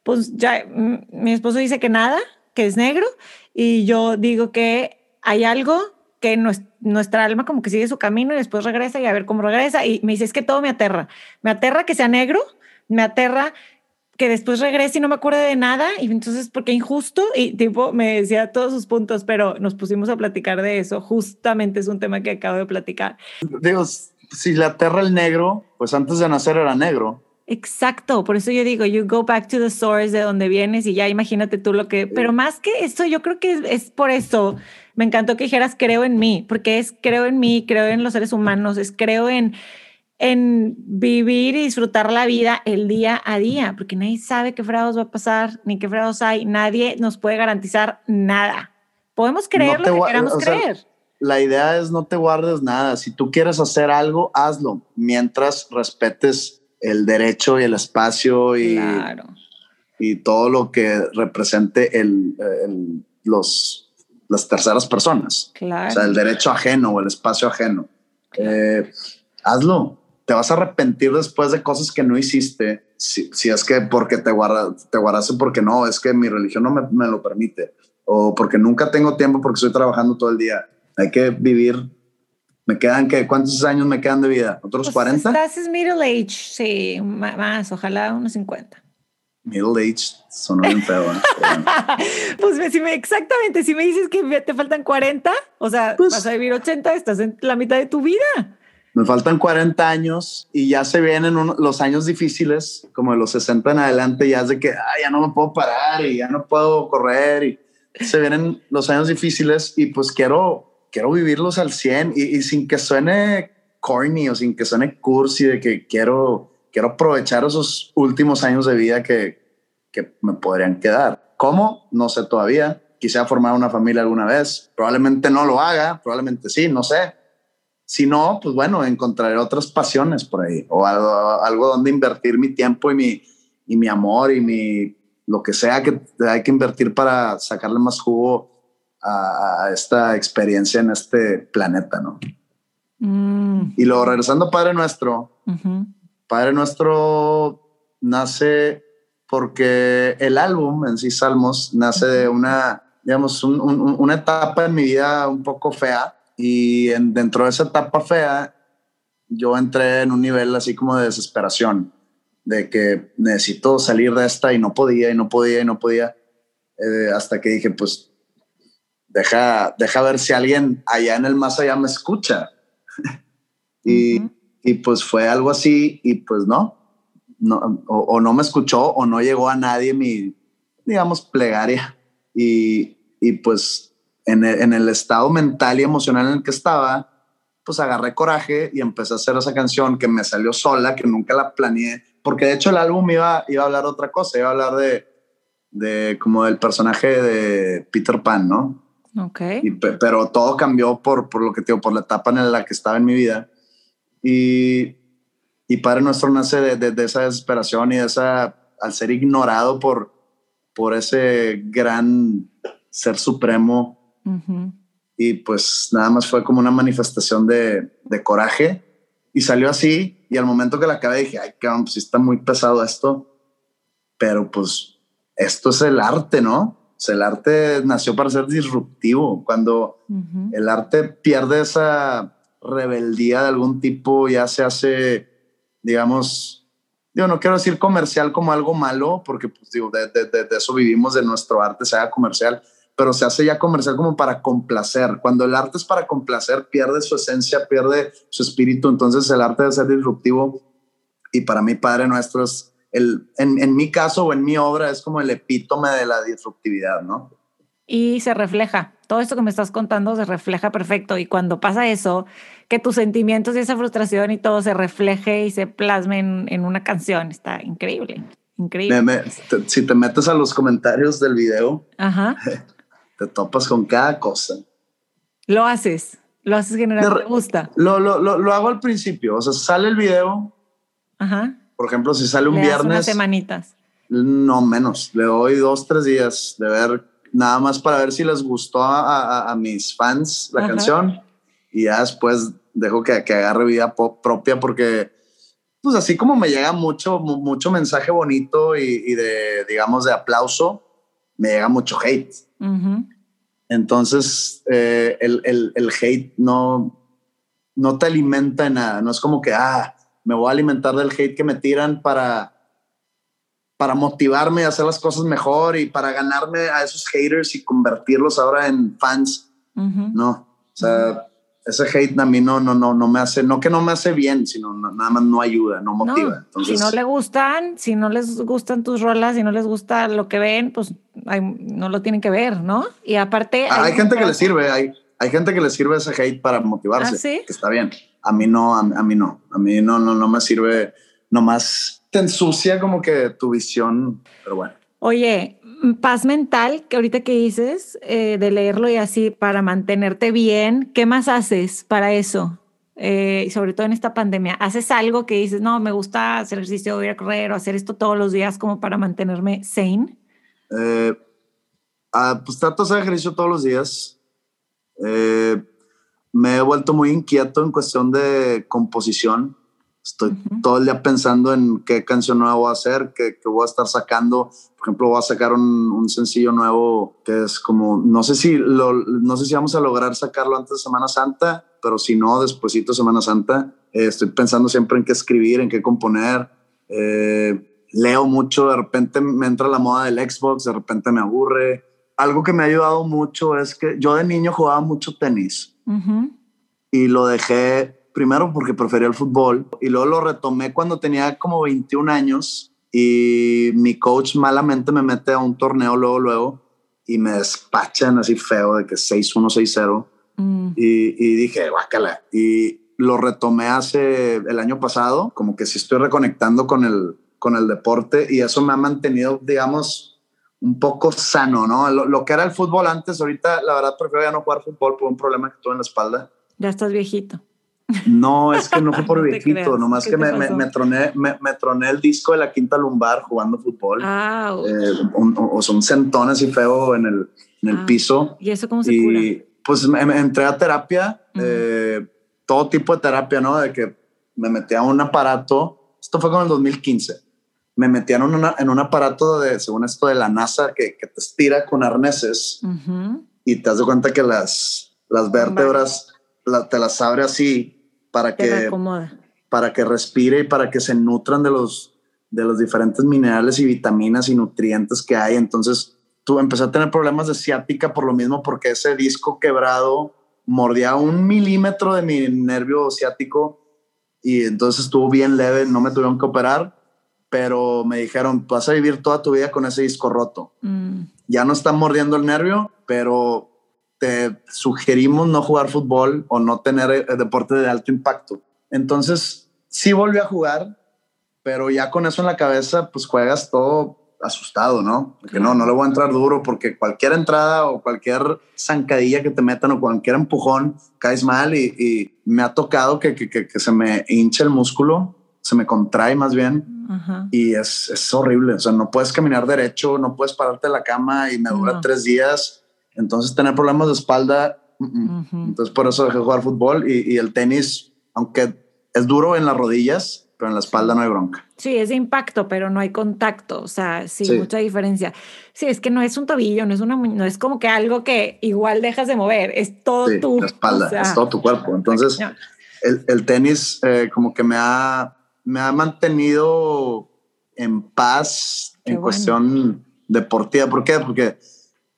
pues ya, mm, mi esposo dice que nada, que es negro, y yo digo que hay algo que nuestra alma como que sigue su camino y después regresa y a ver cómo regresa. Y me dice: es que todo me aterra. Me aterra que sea negro, me aterra que después regrese y no me acuerdo de nada y entonces porque injusto y tipo me decía todos sus puntos, pero nos pusimos a platicar de eso, justamente es un tema que acabo de platicar. Digo, si la tierra el negro, pues antes de nacer era negro. Exacto, por eso yo digo, you go back to the source de donde vienes y ya imagínate tú lo que, pero más que esto, yo creo que es, es por eso, me encantó que dijeras creo en mí, porque es creo en mí, creo en los seres humanos, es creo en en vivir y disfrutar la vida el día a día, porque nadie sabe qué fregados va a pasar, ni qué fregados hay, nadie nos puede garantizar nada. Podemos creer lo que queramos creer. la idea es no te guardes nada. Si tú quieres hacer algo, hazlo, mientras respetes el derecho y el espacio y, y todo lo que represente el, los, las terceras personas. O sea, el derecho ajeno o el espacio ajeno. Eh, hazlo te vas a arrepentir después de cosas que no hiciste, si, si es que porque te, guarda, te guardaste porque no, es que mi religión no me, me, lo permite, o porque nunca tengo tiempo porque estoy trabajando todo el día. Hay que vivir. Me quedan, que ¿cuántos años me quedan de vida? ¿Otros 40? Pues estás es middle age, sí, más, ojalá unos 50. Middle age son bien feo. ¿eh? <laughs> pues si me, exactamente, si me dices que te faltan 40, o sea, pues vas a vivir 80, estás en la mitad de tu vida me faltan 40 años y ya se vienen los años difíciles, como de los 60 en adelante, ya es de que ya no me puedo parar y ya no puedo correr y se vienen los años difíciles y pues quiero, quiero vivirlos al 100 y, sin que suene corny o sin que suene cursi de que quiero, quiero aprovechar esos últimos años de vida que, que me podrían quedar. ¿Cómo? No sé todavía. Quisiera formar una familia alguna vez. Probablemente no lo haga, probablemente sí, no sé si no, pues bueno, encontraré otras pasiones por ahí o algo, algo donde invertir mi tiempo y mi, y mi amor y mi lo que sea que hay que invertir para sacarle más jugo a, esta experiencia en este planeta, ¿no? Mm. Y luego regresando a Padre Nuestro, Padre Nuestro nace porque el álbum en sí, Salmos, nace de una, digamos, una etapa en mi vida un poco fea y dentro de esa etapa fea, yo entré en un nivel así como de desesperación, de que necesito salir de esta y no podía y no podía y no podía, eh, hasta que dije, pues deja, deja ver si alguien allá en el más allá me escucha. <laughs> y, y, pues fue algo así y pues no, no o, no me escuchó o no llegó a nadie mi, digamos, plegaria. Y, y pues en el, en el estado mental y emocional en el que estaba, pues agarré coraje y empecé a hacer esa canción que me salió sola, que nunca la planeé, porque de hecho el álbum iba, iba a hablar de otra cosa, iba a hablar de, de como del personaje de Peter Pan, ¿no? Ok. pero todo cambió por, por lo que digo, por la etapa en la que estaba en mi vida. Y, y Padre Nuestro nace de, de, esa desesperación y de esa, al ser ignorado por, por ese gran ser supremo. Y pues nada más fue como una manifestación de, de, coraje. Y salió así. Y al momento que la acabé dije, ay, cabrón, pues está muy pesado esto. Pero pues esto es el arte, ¿no? el arte nació para ser disruptivo. Cuando el arte pierde esa rebeldía de algún tipo, ya se hace, digamos, yo no quiero decir comercial como algo malo, porque pues, digo, de, de, eso vivimos, de nuestro arte sea comercial, pero se hace ya comercial como para complacer. Cuando el arte es para complacer, pierde su esencia, pierde su espíritu, entonces el arte debe ser disruptivo. Y para mí, Padre Nuestro es el, en, en, mi caso o en mi obra es como el epítome de la disruptividad, ¿no? Y se refleja, todo esto que me estás contando se refleja perfecto y cuando pasa eso, que tus sentimientos y esa frustración y todo se refleje y se plasme en, una canción, está increíble, increíble. si te metes a los comentarios del video, <laughs> te topas con cada cosa. Lo haces, lo haces generalmente, te gusta. Lo, lo, lo, lo hago al principio, o sea, sale el video. Ajá por ejemplo, si sale un Le viernes. Unas semanitas. No menos. Le doy dos, tres días de ver, nada más para ver si les gustó a, a, mis fans la canción. Y ya después dejo que, que agarre vida propia porque, pues así como me llega mucho, mucho mensaje bonito y, y de, digamos, de aplauso, me llega mucho hate. Entonces, eh, el, el, el, hate no, no te alimenta en nada. No es como que, ah, me voy a alimentar del hate que me tiran para, para motivarme a hacer las cosas mejor y para ganarme a esos haters y convertirlos ahora en fans. No, o sea, ese hate a mí no, no, no, no me hace, no que no me hace bien, sino nada más no ayuda, no motiva. si no le gustan, si no les gustan tus rolas, si no les gusta lo que ven, pues no lo tienen que ver, ¿no? Y aparte... Hay, gente que le sirve, hay, hay gente que le sirve ese hate para motivarse, ¿Ah, que está bien a mí no, a, mí no, a mí no, no, no me sirve, nomás te ensucia como que tu visión, pero bueno. Oye, paz mental, que ahorita que dices, eh, de leerlo y así para mantenerte bien, ¿qué más haces para eso? Eh, sobre todo en esta pandemia, ¿haces algo que dices, no, me gusta hacer ejercicio, ir a correr o hacer esto todos los días como para mantenerme sane? Eh, ah, pues trato de hacer ejercicio todos los días. Eh, me he vuelto muy inquieto en cuestión de composición. Estoy todo el día pensando en qué canción nueva voy a hacer, qué, voy a estar sacando. Por ejemplo, voy a sacar un, un, sencillo nuevo que es como, no sé si lo, no sé si vamos a lograr sacarlo antes de Semana Santa, pero si no, despuesito de Semana Santa. Eh, estoy pensando siempre en qué escribir, en qué componer. Eh, leo mucho, de repente me entra la moda del Xbox, de repente me aburre. Algo que me ha ayudado mucho es que yo de niño jugaba mucho tenis y lo dejé primero porque prefería el fútbol y luego lo retomé cuando tenía como 21 años y mi coach malamente me mete a un torneo luego, luego y me despachan así feo de que 6-1, 6-0 mm. y, y, dije, guácala. Y lo retomé hace el año pasado, como que sí estoy reconectando con el, con el deporte y eso me ha mantenido, digamos, un poco sano, ¿no? Lo, que era el fútbol antes, ahorita la verdad prefiero ya no jugar fútbol por un problema que tuve en la espalda. Ya estás viejito. No, es que no fue por <laughs> viejito, nomás que me, me, troné, me, troné, el disco de la quinta lumbar jugando fútbol. Ah, eh, o son centones y feo en el, en el ah, piso. ¿Y eso cómo se y, Pues me, entré a terapia, eh, todo tipo de terapia, ¿no? De que me metí a un aparato, esto fue con el 2015 me metieron en un aparato de, según esto de la NASA, que, que te estira con arneses y te das cuenta que las, las vértebras te las abre así para que, para que respire y para que se nutran de los, de los diferentes minerales y vitaminas y nutrientes que hay. Entonces, tú empecé a tener problemas de ciática por lo mismo, porque ese disco quebrado mordía un milímetro de mi nervio ciático y entonces estuvo bien leve, no me tuvieron que operar, pero me dijeron, vas a vivir toda tu vida con ese disco roto. Mm. Ya no está mordiendo el nervio, pero te sugerimos no jugar fútbol o no tener eh, deporte de alto impacto. Entonces, sí volví a jugar, pero ya con eso en la cabeza, pues juegas todo asustado, ¿no? Que no, no le voy a entrar duro porque cualquier entrada o cualquier zancadilla que te metan o cualquier empujón caes mal y, me ha tocado que, que, que, se me hinche el músculo, se me contrae más bien y es, es, horrible. O sea, no puedes caminar derecho, no puedes pararte de la cama y me dura tres días. Entonces, tener problemas de espalda, entonces por eso dejé jugar fútbol y, y el tenis, aunque es duro en las rodillas, pero en la espalda no hay bronca. Sí, es de impacto, pero no hay contacto, o sea, sí, mucha diferencia. Sí, es que no es un tobillo, no es una, no es como que algo que igual dejas de mover, es todo tu... La espalda, es todo tu cuerpo. Entonces, el, el, tenis eh, como que me ha, me ha mantenido en paz en cuestión deportiva. ¿Por qué? Porque,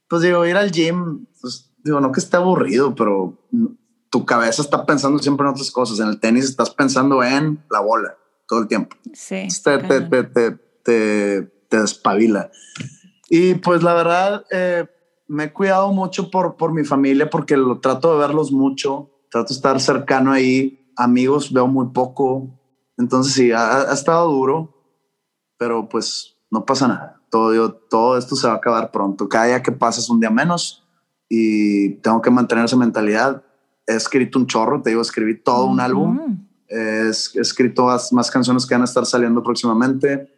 pues digo, ir al gym, pues digo, no que esté aburrido, pero tu cabeza está pensando siempre en otras cosas. En el tenis estás pensando en la bola todo el tiempo. Sí. Te, te, te, te, despabila. Y pues la verdad, eh, me he cuidado mucho por, por mi familia porque lo trato de verlos mucho, trato de estar cercano ahí, amigos veo muy poco, entonces sí, ha, estado duro, pero pues no pasa nada, todo, todo esto se va a acabar pronto, cada día que pasa es un día menos y tengo que mantener esa mentalidad. He escrito un chorro, te digo, escribí todo un álbum He escrito más, canciones que van a estar saliendo próximamente.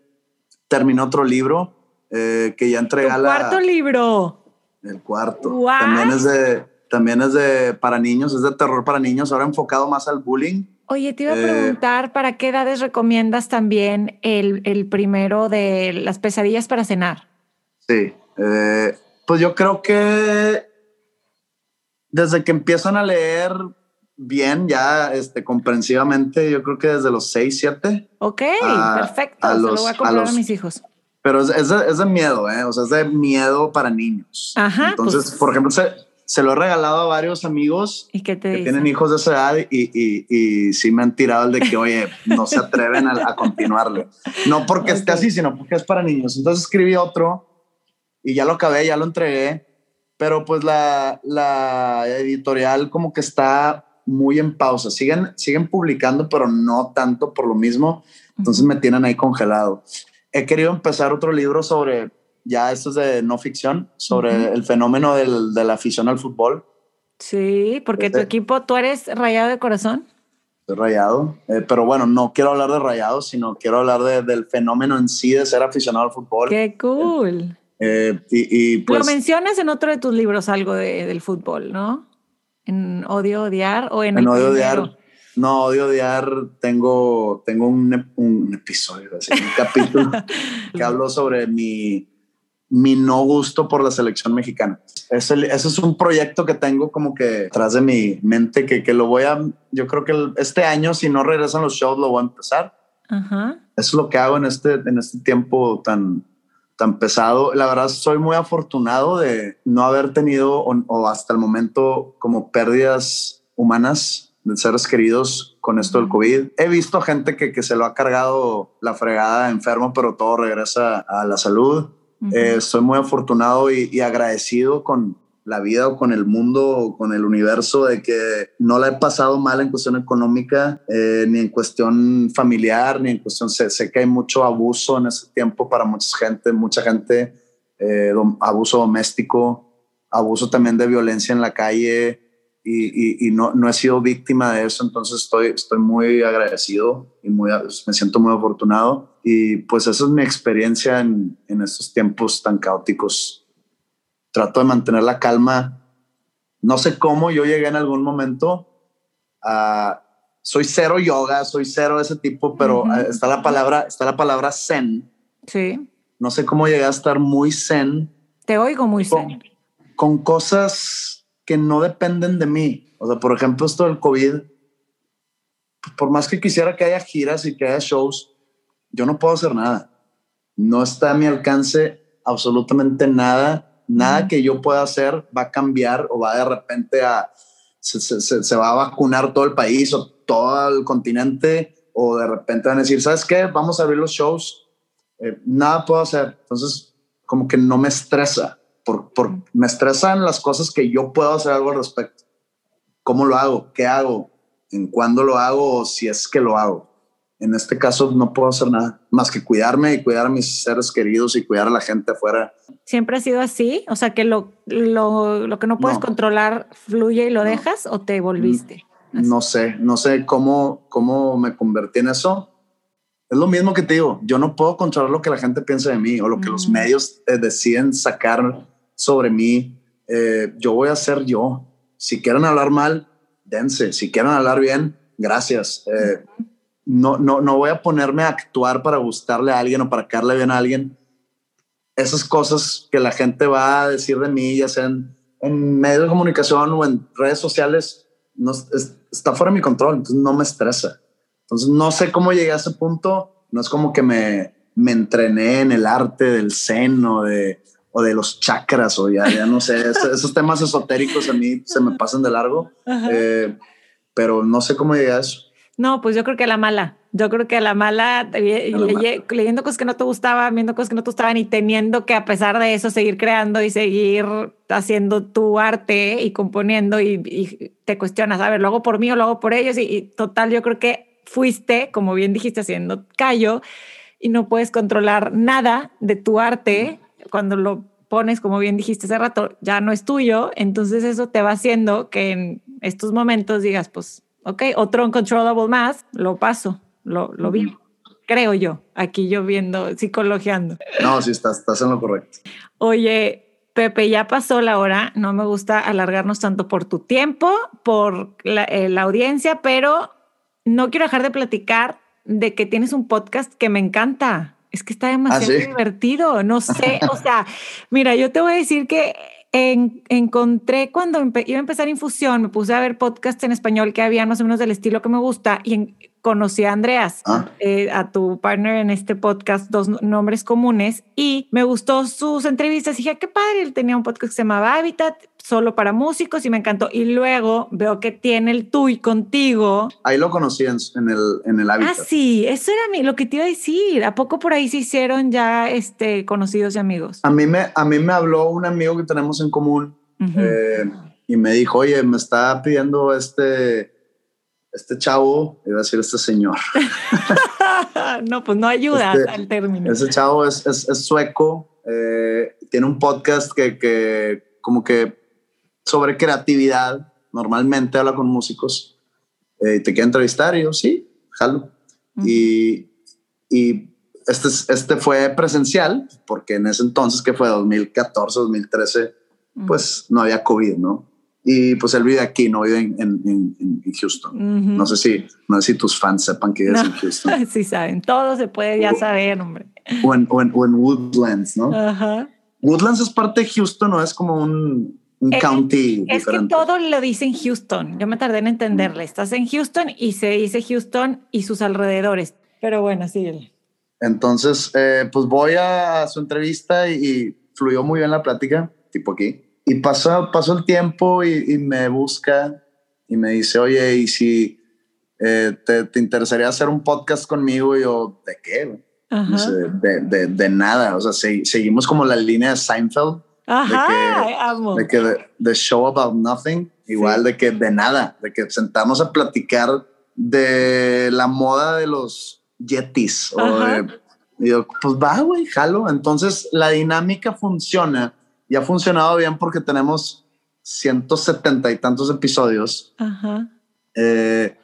Terminé otro libro eh, que ya entrega la... cuarto libro. El cuarto. También es de también es de para niños, es de terror para niños, ahora enfocado más al bullying. Oye, te iba a eh, preguntar, ¿para qué edades recomiendas también el, el, primero de las pesadillas para cenar? Sí, eh, pues yo creo que desde que empiezan a leer bien, ya este, comprensivamente, yo creo que desde los 6, 7. Ok, perfecto. Se lo voy a comprar a, mis hijos. Pero es, es, de, miedo, ¿eh? O sea, es de miedo para niños. Ajá. Entonces, pues por ejemplo, se, se, lo he regalado a varios amigos ¿Y que tienen hijos de esa edad y, y, y, sí me han tirado el de que, oye, no se atreven a, a continuarle. No porque esté así, sino porque es para niños. Entonces escribí otro y ya lo acabé, ya lo entregué. Pero pues la, la editorial como que está muy en pausa. Siguen, siguen publicando, pero no tanto por lo mismo. Entonces me tienen ahí congelado. He querido empezar otro libro sobre, ya esto es de no ficción, sobre el fenómeno del, de la afición al fútbol. Sí, porque tu equipo, tú eres rayado de corazón. Rayado, eh, pero bueno, no quiero hablar de rayado, sino quiero hablar de, del fenómeno en sí de ser aficionado al fútbol. Qué cool. Eh, y, pues, Lo mencionas en otro de tus libros algo de, del fútbol, ¿no? en Odio Odiar o en, Odio Odiar. No, Odio Odiar tengo, tengo un, un episodio, un capítulo <laughs> que hablo sobre mi, mi no gusto por la selección mexicana. Ese, es un proyecto que tengo como que tras de mi mente que, que lo voy a, yo creo que este año, si no regresan los shows, lo voy a empezar. Eso es lo que hago en este, en este tiempo tan, tan pesado. La verdad, soy muy afortunado de no haber tenido o, hasta el momento como pérdidas humanas de seres queridos con esto del COVID. He visto gente que, que se lo ha cargado la fregada enfermo, pero todo regresa a la salud. Eh, soy muy afortunado y agradecido con, la vida o con el mundo o con el universo de que no la he pasado mal en cuestión económica, eh, ni en cuestión familiar, ni en cuestión, sé, sé, que hay mucho abuso en ese tiempo para mucha gente, mucha gente, eh, abuso doméstico, abuso también de violencia en la calle y, y, no, no, he sido víctima de eso, entonces estoy, estoy muy agradecido y muy, me siento muy afortunado y pues esa es mi experiencia en, en estos tiempos tan caóticos trato de mantener la calma. No sé cómo yo llegué en algún momento a... Soy cero yoga, soy cero de ese tipo, pero está la palabra, está la palabra zen. Sí. No sé cómo llegué a estar muy zen. Te oigo muy zen. Con cosas que no dependen de mí. O sea, por ejemplo, esto del COVID, por más que quisiera que haya giras y que haya shows, yo no puedo hacer nada. No está a mi alcance absolutamente nada Nada que yo pueda hacer va a cambiar o va de repente a, se, se, se, va a vacunar todo el país o todo el continente o de repente van a decir, ¿sabes qué? Vamos a abrir los shows. Eh, nada puedo hacer. Entonces, como que no me estresa. Por, por, me estresan las cosas que yo puedo hacer algo al respecto. ¿Cómo lo hago? ¿Qué hago? ¿En cuándo lo hago? O si es que lo hago en este caso no puedo hacer nada más que cuidarme y cuidar a mis seres queridos y cuidar a la gente afuera. ¿Siempre ha sido así? O sea, que lo, lo, lo que no puedes controlar fluye y lo dejas o te volviste? Así? No sé, no sé cómo, cómo me convertí en eso. Es lo mismo que te digo, yo no puedo controlar lo que la gente piensa de mí o lo que los medios eh, deciden sacar sobre mí. Eh, yo voy a ser yo. Si quieren hablar mal, dense. Si quieren hablar bien, gracias. Eh, no, no, no voy a ponerme a actuar para gustarle a alguien o para caerle bien a alguien. Esas cosas que la gente va a decir de mí, ya sean en medios de comunicación o en redes sociales, no, está fuera de mi control, entonces no me estresa. Entonces no sé cómo llegué a ese punto, no es como que me, me entrené en el arte del zen o de, o de los chakras o ya, ya no sé, <laughs> esos, temas esotéricos a mí se me pasan de largo, eh, pero no sé cómo llegué a eso. No, pues yo creo que a la mala. Yo creo que a la mala, leyendo cosas que no te gustaban, viendo cosas que no te gustaban y teniendo que a pesar de eso seguir creando y seguir haciendo tu arte y componiendo y, te cuestionas, a ver, lo hago por mí o lo hago por ellos y, total, yo creo que fuiste, como bien dijiste, haciendo callo y no puedes controlar nada de tu arte cuando lo pones, como bien dijiste hace rato, ya no es tuyo, entonces eso te va haciendo que en estos momentos digas, pues ok, otro uncontrollable más, lo paso, lo, lo vivo. Creo yo, aquí yo viendo, psicologiando. No, sí, estás, estás en lo correcto. Oye, Pepe, ya pasó la hora, no me gusta alargarnos tanto por tu tiempo, por la, eh, la audiencia, pero no quiero dejar de platicar de que tienes un podcast que me encanta. Es que está demasiado ¿Ah, divertido, no sé, o sea, mira, yo te voy a decir que encontré cuando iba a empezar Infusión, me puse a ver podcasts en español que había más o menos del estilo que me gusta y en, conocí a Andreas, ah. eh, a tu partner en este podcast, dos nombres comunes, y me gustó sus entrevistas. Y dije, qué padre, él tenía un podcast que se llamaba Habitat, solo para músicos, y me encantó. Y luego veo que tiene el tú y contigo. Ahí lo conocí en, el, en el Habitat. Ah, sí, eso era lo que te iba a decir. ¿A poco por ahí se hicieron ya este, conocidos y amigos? A mí, me, a mí me habló un amigo que tenemos en común eh, y me dijo, oye, me está pidiendo este este chavo, iba a decir este señor. <laughs> no, pues no ayuda este, al término. Ese chavo es, es, sueco, eh, tiene un podcast que, que, como que sobre creatividad, normalmente habla con músicos, eh, te quiere entrevistar y yo, sí, jalo. y, y este, este fue presencial, porque en ese entonces, que fue 2014, 2013, pues no había COVID, ¿no? Y pues él vive aquí, no vive en, en, en Houston. No sé si no sé si tus fans sepan que es en Houston. <laughs> sí saben, todo se puede ya saber, hombre. O en, o en, Woodlands, ¿no? Ajá. Woodlands es parte de Houston, no es como un, un county. Es que todo lo dice en Houston. Yo me tardé en entenderle. Estás en Houston y se dice Houston y sus alrededores. Pero bueno, síguele. Entonces, eh, pues voy a su entrevista y, y fluyó muy bien la plática, tipo aquí y pasó, pasó el tiempo y, me busca y me dice, oye, ¿y si eh, te, te, interesaría hacer un podcast conmigo? Y yo, ¿de qué? de, de, de, nada. O sea, seguimos como la línea de Seinfeld. Ajá, de que, amo. De que the show about nothing, igual de que de nada, de que sentamos a platicar de la moda de los yetis. O y yo, pues va, güey, jalo. Entonces la dinámica funciona y ha funcionado bien porque tenemos 170 y tantos episodios. Ajá. Eh,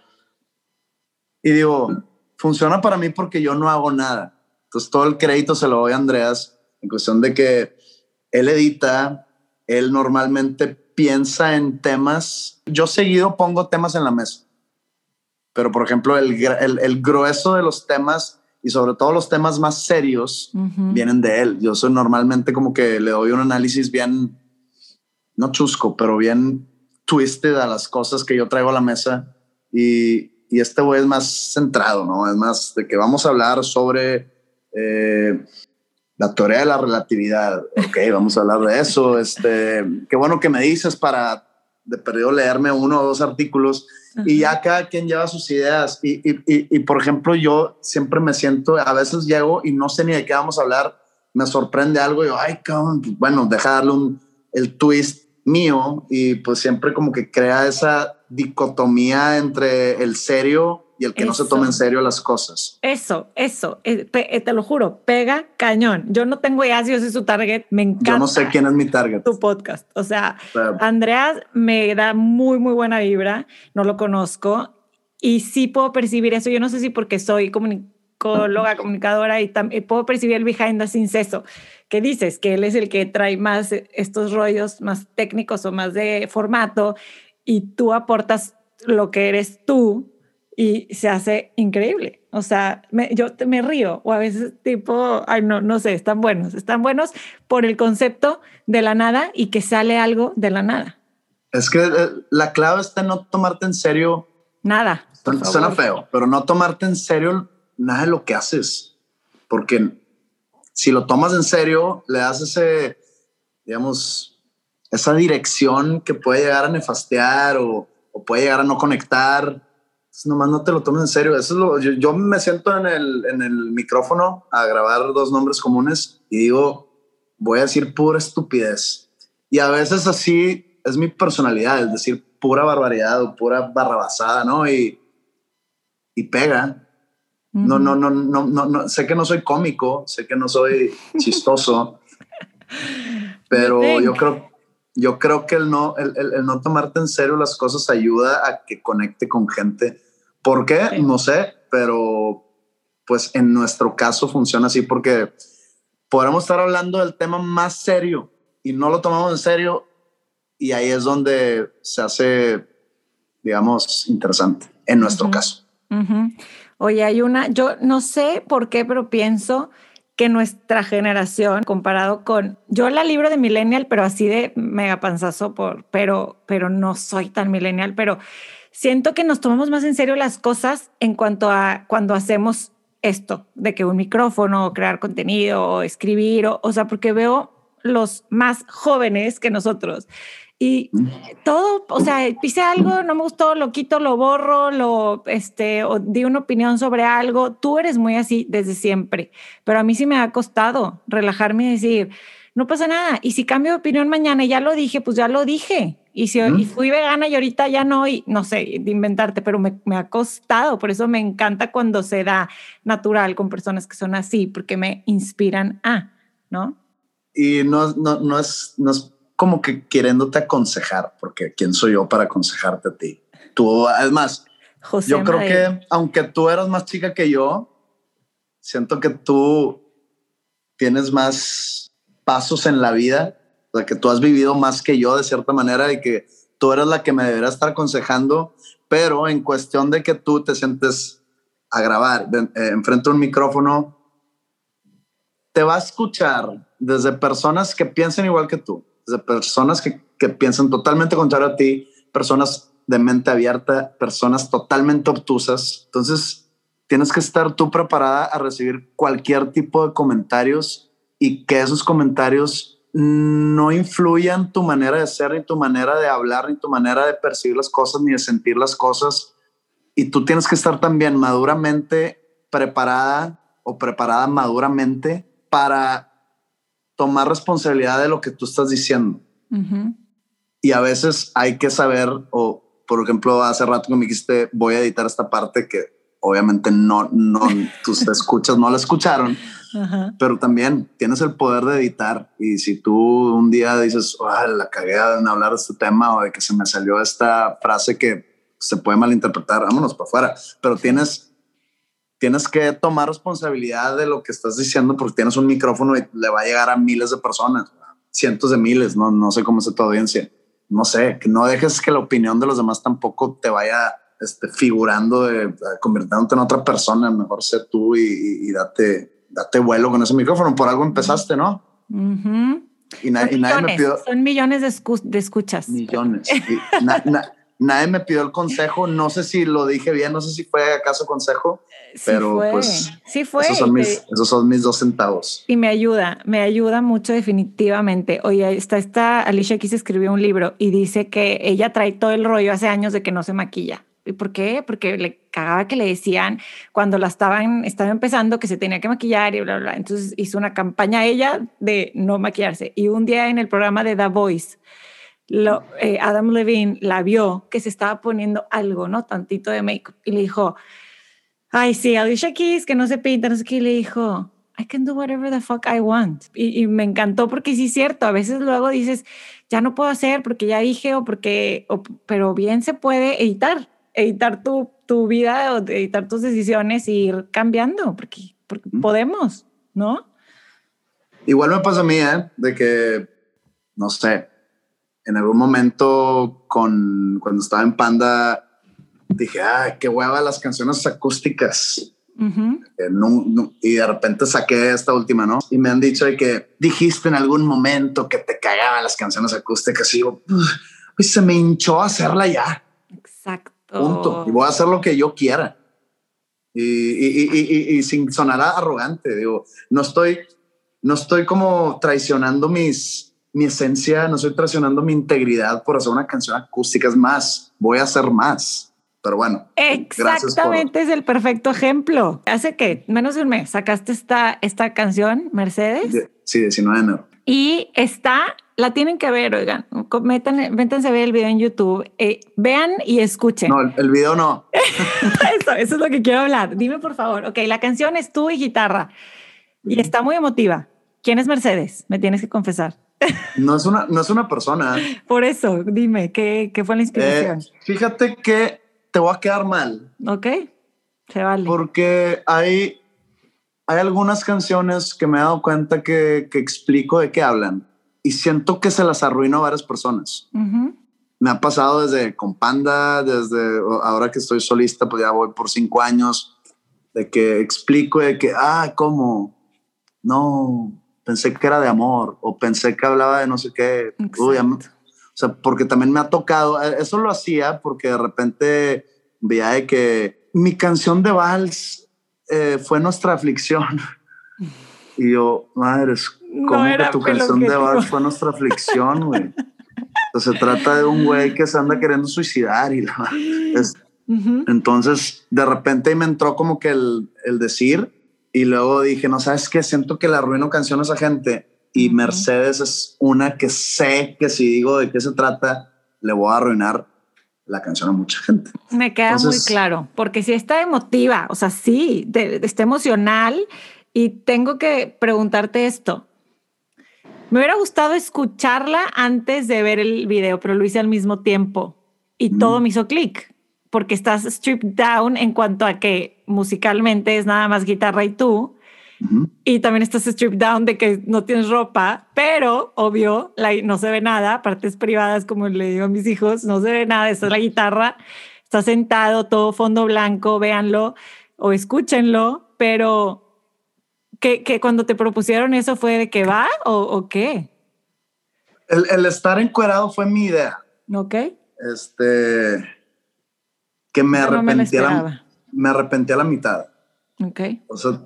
y digo, funciona para mí porque yo no hago nada. Entonces todo el crédito se lo doy a Andreas en cuestión de que él edita, él normalmente piensa en temas. Yo seguido pongo temas en la mesa. Pero por ejemplo, el, el, el grueso de los temas y sobre todo los temas más serios vienen de él. Yo soy normalmente como que le doy un análisis bien, no chusco, pero bien twisted a las cosas que yo traigo a la mesa y, y este güey es más centrado, ¿no? Es más de que vamos a hablar sobre eh, La teoría de la relatividad. Ok, <laughs> vamos a hablar de eso. Este, qué bueno que me dices para de perdido leerme uno o dos artículos y ya cada quien lleva sus ideas. Y, y, y, por ejemplo, yo siempre me siento, a veces llego y no sé ni de qué vamos a hablar, me sorprende algo y yo, ay, cabrón, pues, bueno, deja darle un, el twist mío y pues siempre como que crea esa dicotomía entre el serio y el que no se tome en serio las cosas. Eso, eso, eh, eh, te lo juro, pega cañón. Yo no tengo idea si yo soy su target, me encanta. Yo no sé quién es mi target. Tu podcast, o sea, Andreas me da muy, muy buena vibra, no lo conozco y sí puedo percibir eso. Yo no sé si porque soy comunicóloga, <laughs> comunicadora y también puedo percibir el behind the scenes eso que dices, que él es el que trae más estos rollos más técnicos o más de formato y tú aportas lo que eres tú y se hace increíble. O sea, yo me río o a veces tipo, ay, no, no sé, están buenos, están buenos por el concepto de la nada y que sale algo de la nada. Es que eh, la clave está en no tomarte en serio. Nada. Suena feo, pero no tomarte en serio nada de lo que haces. Porque si lo tomas en serio, le das ese, digamos, esa dirección que puede llegar a nefastear o, o puede llegar a no conectar nomás no te lo tomes en serio. Eso es lo, yo, me siento en el, en el micrófono a grabar dos nombres comunes y digo, voy a decir pura estupidez. Y a veces así es mi personalidad, es decir, pura barbaridad o pura barrabasada, ¿no? Y, y pega. No, no, no, no, no, no, sé que no soy cómico, sé que no soy <laughs> chistoso, pero yo creo, yo creo que el no, el, el, no tomarte en serio las cosas ayuda a que conecte con gente ¿Por qué? No sé, pero pues en nuestro caso funciona así porque podemos estar hablando del tema más serio y no lo tomamos en serio y ahí es donde se hace, digamos, interesante en nuestro caso. Oye, hay una, yo no sé por qué, pero pienso que nuestra generación, comparado con, yo la libro de millennial, pero así de mega panzazo, por, pero, pero no soy tan millennial, pero siento que nos tomamos más en serio las cosas en cuanto a cuando hacemos esto, de que un micrófono, crear contenido, o escribir, o, o sea, porque veo los más jóvenes que nosotros. Y todo, o sea, pise algo, no me gustó, lo quito, lo borro, lo, este, o di una opinión sobre algo. Tú eres muy así desde siempre, pero a mí sí me ha costado relajarme y decir, no pasa nada. Y si cambio de opinión mañana y ya lo dije, pues ya lo dije. Y si fui vegana y ahorita ya no, y no sé, de inventarte, pero me, me, ha costado. Por eso me encanta cuando se da natural con personas que son así, porque me inspiran a, ¿no? Y no, no, no, es, no es como que queriéndote aconsejar, porque ¿quién soy yo para aconsejarte a ti? Tú, además, José yo creo que aunque tú eras más chica que yo, siento que tú tienes más pasos en la vida que tú has vivido más que yo de cierta manera y que tú eres la que me debería estar aconsejando, pero en cuestión de que tú te sientes a grabar eh, enfrente de un micrófono, te va a escuchar desde personas que piensen igual que tú, desde personas que, que piensan totalmente contrario a ti, personas de mente abierta, personas totalmente obtusas. Entonces, tienes que estar tú preparada a recibir cualquier tipo de comentarios y que esos comentarios no influyan tu manera de ser, ni tu manera de hablar, ni tu manera de percibir las cosas, ni de sentir las cosas. Y tú tienes que estar también maduramente preparada o preparada maduramente para tomar responsabilidad de lo que tú estás diciendo. Y a veces hay que saber, o por ejemplo, hace rato que me dijiste, voy a editar esta parte que obviamente no, no, tus escuchas no la escucharon, pero también tienes el poder de editar. Y si tú un día dices, la cagué en hablar de este tema o de que se me salió esta frase que se puede malinterpretar, vámonos para afuera, pero tienes, tienes que tomar responsabilidad de lo que estás diciendo porque tienes un micrófono y le va a llegar a miles de personas, cientos de miles, no, no sé cómo es tu audiencia. No sé, que no dejes que la opinión de los demás tampoco te vaya este, figurando, de, convirtiéndote en otra persona, mejor sé tú y, date, date vuelo con ese micrófono. Por algo empezaste, ¿no? y, nadie me pidió. Son millones de, escuchas. Millones. nadie me pidió el consejo. No sé si lo dije bien, no sé si fue acaso consejo, pero pues sí fue. Esos son, mis, esos son mis dos centavos. Y me ayuda, me ayuda mucho definitivamente. Oye, está esta Alicia aquí se escribió un libro y dice que ella trae todo el rollo hace años de que no se maquilla. ¿Y por qué? Porque le cagaba que le decían cuando la estaban, estaba empezando que se tenía que maquillar y bla, bla. Entonces hizo una campaña ella de no maquillarse. Y un día en el programa de The Voice, lo, eh, Adam Levine la vio que se estaba poniendo algo, ¿no? Tantito de make y le dijo, ay, sí, Alicia Keys, que no se pinta, no sé qué, y le dijo, I can do whatever the fuck I want. Y, me encantó porque sí es cierto, a veces luego dices, ya no puedo hacer porque ya dije o porque, pero bien se puede editar, editar tu, tu vida o editar tus decisiones e ir cambiando, porque, porque podemos, ¿no? Igual me pasa a mí, ¿eh? De que, no sé, en algún momento con, cuando estaba en Panda, dije, ah, qué hueva las canciones acústicas. Eh, y de repente saqué esta última, ¿no? Y me han dicho de que dijiste en algún momento que te cagaban las canciones acústicas y digo, pues se me hinchó hacerla ya. Punto. Y voy a hacer lo que yo quiera. Y, y, y, y, sin sonar arrogante, digo, no estoy, no estoy como traicionando mis, mi esencia, no estoy traicionando mi integridad por hacer una canción acústica, es más, voy a hacer más. Pero bueno. Exactamente, es el perfecto ejemplo. Hace que menos de un mes sacaste esta, esta canción, Mercedes. sí, 19 de enero. Y está, la tienen que ver, oigan, metan, métanse a ver el video en YouTube, eh, vean y escuchen. No, el video no. <laughs> eso, eso es lo que quiero hablar. Dime por favor, ok, la canción es tú y guitarra y está muy emotiva. ¿Quién es Mercedes? Me tienes que confesar. No es una, no es una persona. <laughs> Por eso, dime, ¿qué, qué fue la inspiración? Eh, fíjate que te voy a quedar mal. Ok, se vale. Porque hay, hay algunas canciones que me he dado cuenta que, que explico de qué hablan y siento que se las arruino a varias personas. Me ha pasado desde con Panda, desde ahora que estoy solista, pues ya voy por cinco años, de que explico de que, ah, ¿cómo? No, pensé que era de amor o pensé que hablaba de no sé qué. o sea, porque también me ha tocado, eh, eso lo hacía porque de repente veía de que mi canción de vals eh, fue nuestra aflicción. Y yo, madre, ¿cómo que tu canción de vals fue nuestra aflicción, güey? se trata de un güey que se anda queriendo suicidar y la, Entonces, de repente me entró como que el, el decir, y luego dije, no sabes qué, siento que le arruino canciones a gente. Y Mercedes es una que sé que si digo de qué se trata, le voy a arruinar la canción a mucha gente. Me queda muy claro, porque si está emotiva, o sea, sí, está emocional. Y tengo que preguntarte esto. Me hubiera gustado escucharla antes de ver el video, pero lo hice al mismo tiempo y todo me hizo clic porque estás stripped down en cuanto a que musicalmente es nada más guitarra y tú. Y también estás stripped down de que no tienes ropa, pero obvio, no se ve nada, partes privadas, como le digo a mis hijos, no se ve nada, esta es la guitarra, está sentado, todo fondo blanco, véanlo o escúchenlo, pero que, que cuando te propusieron eso fue de que va o, o qué? El, el, estar encuerado fue mi idea. Ok. Este, que me arrepentí, a la, me arrepentí a la mitad. Ok. O sea,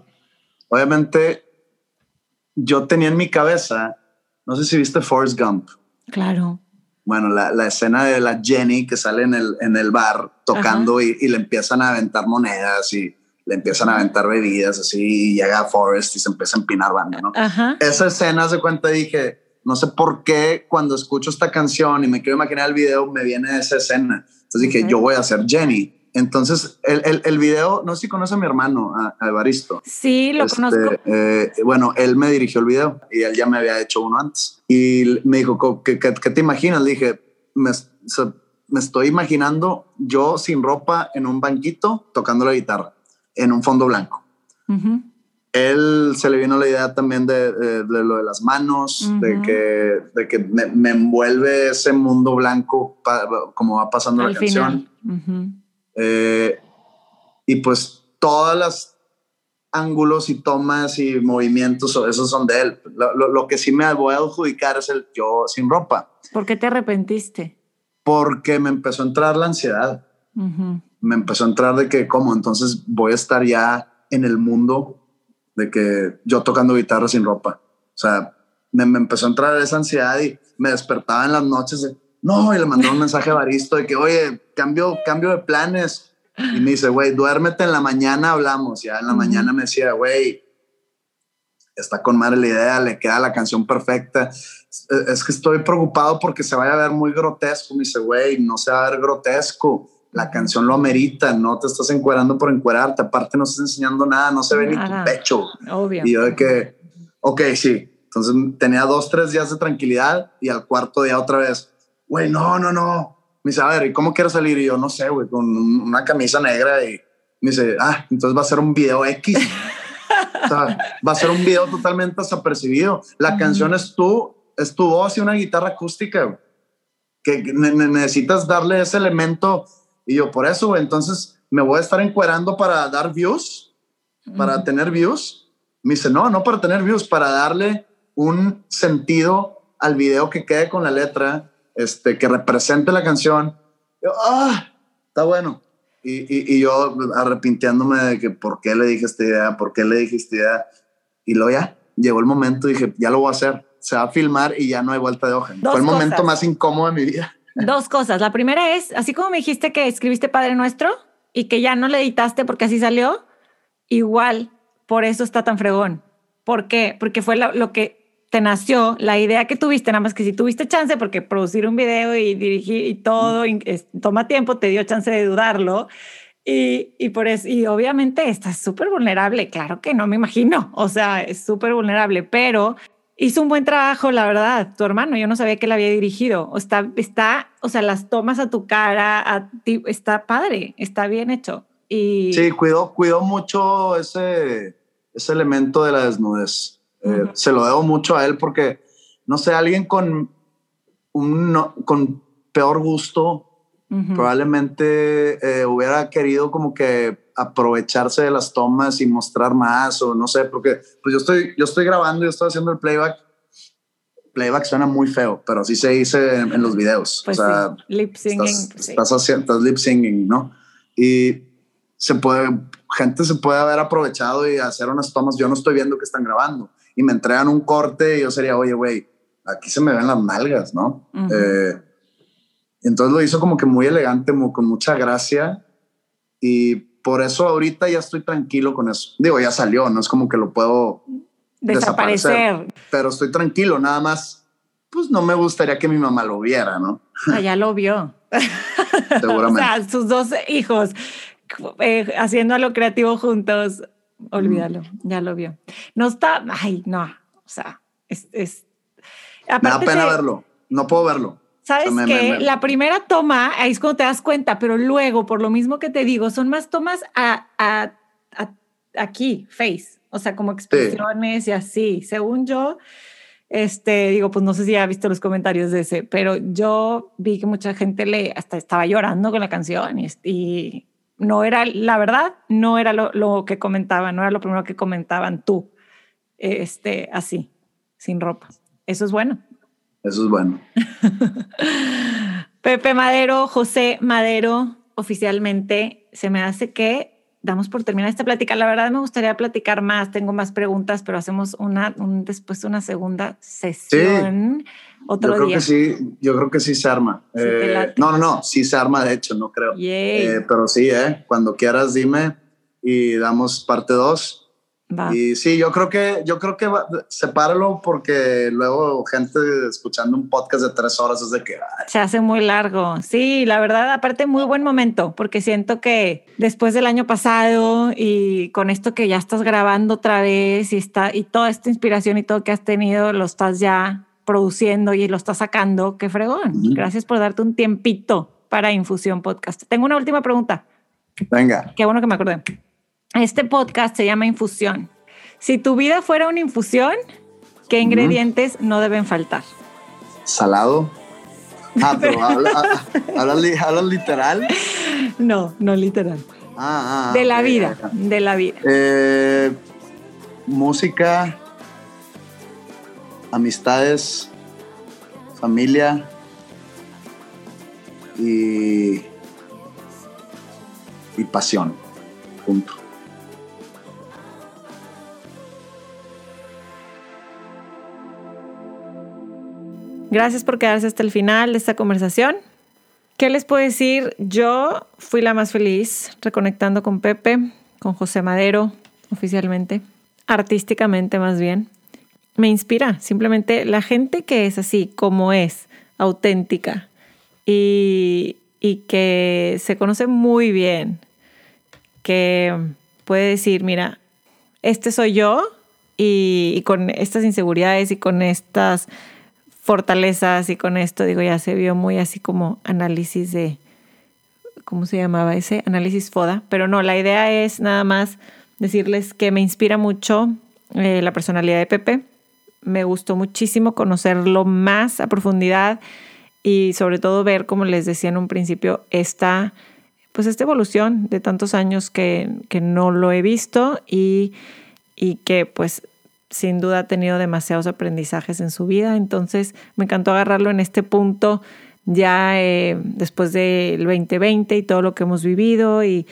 obviamente yo tenía en mi cabeza, no sé si viste Forrest Gump. Claro. Bueno, la, la escena de la Jenny que sale en el, en el bar tocando y, y, le empiezan a aventar monedas y le empiezan a aventar bebidas así y llega Forrest y se empieza a empinar banda, ¿no? Ajá. Esa escena se cuenta dije, no sé por qué cuando escucho esta canción y me quiero imaginar el video me viene esa escena entonces dije, yo voy a ser Jenny. Entonces, el, el, el, video, no sé si conoce a mi hermano, a, Evaristo. Sí, lo este, conozco. Eh, bueno, él me dirigió el video y él ya me había hecho uno antes. Y me dijo, ¿qué, qué, te imaginas? Le dije, me, me estoy imaginando yo sin ropa en un banquito tocando la guitarra en un fondo blanco. Uh él se le vino la idea también de, lo de las manos, de que, de que me, envuelve ese mundo blanco como va pasando la canción. Eh, y pues todas las ángulos y tomas y movimientos, esos son de él. Lo, lo, que sí me voy a adjudicar es el yo sin ropa. ¿Por qué te arrepentiste? porque me empezó a entrar la ansiedad. Me empezó a entrar de que, ¿cómo? Entonces voy a estar ya en el mundo de que yo tocando guitarra sin ropa. O sea, me, empezó a entrar esa ansiedad y me despertaba en las noches de, no, y le mandó un <laughs> mensaje a Baristo de que, oye, cambio, cambio de planes. Y me dice, güey, duérmete en la mañana, hablamos. Ya en la mañana me decía, güey, está con madre la idea, le queda la canción perfecta. Es que estoy preocupado porque se vaya a ver muy grotesco. Me dice, güey, no se va a ver grotesco. La canción lo amerita, no te estás encuerando por encuerarte. Aparte, no estás enseñando nada, no se ve ni tu pecho. Obvio. Y yo de que, ok, sí. Entonces tenía dos, tres días de tranquilidad y al cuarto día otra vez, güey, no, no, no. Me dice, a ver, ¿y cómo quiero salir? Y yo, no sé, güey, con una camisa negra y me dice, ah, entonces va a ser un video X. <laughs> o sea, va a ser un video totalmente desapercibido. La canción es tú, es tu voz y una guitarra acústica, que necesitas darle ese elemento. Y yo, por eso, entonces me voy a estar encuerando para dar views, para tener views. Me dice, no, no para tener views, para darle un sentido al video que quede con la letra, este, que represente la canción. Yo, ah, está bueno. Y, y, yo arrepintiéndome de que por qué le dije esta idea, por qué le dije esta idea. Y luego ya llegó el momento, dije, ya lo voy a hacer. Se va a filmar y ya no hay vuelta de hoja. Fue el momento más incómodo de mi vida. Dos cosas. La primera es, así como me dijiste que escribiste Padre Nuestro y que ya no le editaste porque así salió, igual, por eso está tan fregón. ¿Por qué? Porque fue lo que te nació la idea que tuviste, nada más que si tuviste chance, porque producir un video y dirigir y todo toma tiempo, te dio chance de dudarlo. Y, y por eso, y obviamente estás súper vulnerable, claro que no me imagino, o sea, es súper vulnerable, pero hizo un buen trabajo, la verdad, tu hermano, yo no sabía que la había dirigido, o está, está, o sea, las tomas a tu cara, a ti, está padre, está bien hecho. Y... Sí, cuidó, cuidó mucho ese, ese elemento de la desnudez. Eh, se lo debo mucho a él porque, no sé, alguien con, un, con peor gusto probablemente eh, hubiera querido como que aprovecharse de las tomas y mostrar más o no sé, porque pues yo estoy, yo estoy grabando, yo estoy haciendo el playback. Playback suena muy feo, pero así se dice en, los videos. Pues o sea, lip singing. Estás, estás, haciendo, estás lip singing, ¿no? Y se puede, gente se puede haber aprovechado y hacer unas tomas. Yo no estoy viendo que están grabando y me entregan un corte y yo sería, oye, güey, aquí se me ven las nalgas, ¿no? Eh, entonces lo hizo como que muy elegante, con mucha gracia y por eso ahorita ya estoy tranquilo con eso. Digo, ya salió, no es como que lo puedo desaparecer, pero estoy tranquilo, nada más, pues no me gustaría que mi mamá lo viera, ¿no? Ah, ya lo vio. <laughs> Seguramente. o sea, sus dos hijos eh, haciendo lo creativo juntos olvídalo, ya lo vio. No está, ay, no, o sea, es... es me da pena verlo, no puedo verlo. ¿Sabes que La primera toma, ahí es cuando te das cuenta, pero luego, por lo mismo que te digo, son más tomas a, a, aquí, face, o sea, como expresiones y así. Según yo, este, digo, pues no sé si ha visto los comentarios de ese, pero yo vi que mucha gente le hasta estaba llorando con la canción y, y no era, la verdad, no era lo, que comentaban, no era lo primero que comentaban tú, este, así, sin ropa. Eso es bueno. Eso es bueno. <laughs> Pepe Madero, José Madero, oficialmente se me hace que damos por terminar esta plática. La verdad me gustaría platicar más, tengo más preguntas, pero hacemos una después una segunda sesión otro yo creo Que sí, yo creo que sí se arma. Eh, no, no, no, sí se arma, de hecho, no creo. Eh, pero sí, eh, cuando quieras dime y damos parte Y sí, yo creo que, yo creo que sepáralo porque luego gente escuchando un podcast de tres horas es de que... Se hace muy largo. Sí, la verdad, aparte muy buen momento porque siento que después del año pasado y con esto que ya estás grabando otra vez y, está, y toda esta inspiración y todo que has tenido, lo estás ya produciendo y lo está sacando, qué fregón. Gracias por darte un tiempito para Infusión Podcast. Tengo una última pregunta. Venga. Qué bueno que me acordé. Este podcast se llama Infusión. Si tu vida fuera una infusión, ¿qué ingredientes no deben faltar? Salado. Ah, <laughs> pero ¿hablas literal? No, no literal. Ah, ah, de la vida, de la vida. Eh, música, amistades, familia, y, y pasión. Punto. Gracias por quedarse hasta el final de esta conversación. ¿Qué les puedo decir? Yo fui la más feliz reconectando con Pepe, con José Madero, oficialmente, artísticamente más bien. Me inspira simplemente la gente que es así, como es, auténtica y, y que se conoce muy bien, que puede decir, mira, este soy yo y, y con estas inseguridades y con estas fortalezas y con esto, digo, ya se vio muy así como análisis de, ¿cómo se llamaba ese? Análisis FODA, pero no, la idea es nada más decirles que me inspira mucho eh, la personalidad de Pepe, me gustó muchísimo conocerlo más a profundidad y sobre todo ver, como les decía en un principio, esta, pues esta evolución de tantos años que, que no lo he visto y, y que pues sin duda ha tenido demasiados aprendizajes en su vida, entonces me encantó agarrarlo en este punto ya eh, después del 2020 y todo lo que hemos vivido. Y,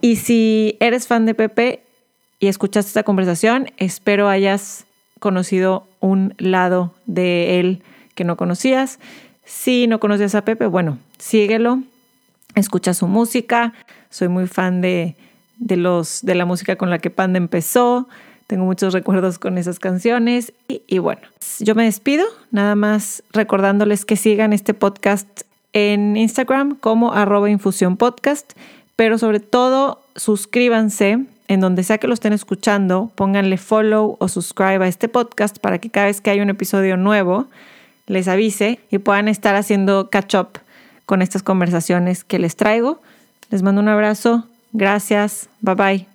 y si eres fan de Pepe y escuchaste esta conversación, espero hayas conocido un lado de él que no conocías. Si no conocías a Pepe, bueno, síguelo, escucha su música. Soy muy fan de, de, los, de la música con la que Panda empezó. Tengo muchos recuerdos con esas canciones y, bueno, yo me despido, nada más recordándoles que sigan este podcast en Instagram como arroba infusión pero sobre todo suscríbanse en donde sea que lo estén escuchando, pónganle follow o subscribe a este podcast para que cada vez que haya un episodio nuevo les avise y puedan estar haciendo catch up con estas conversaciones que les traigo. Les mando un abrazo, gracias, bye bye.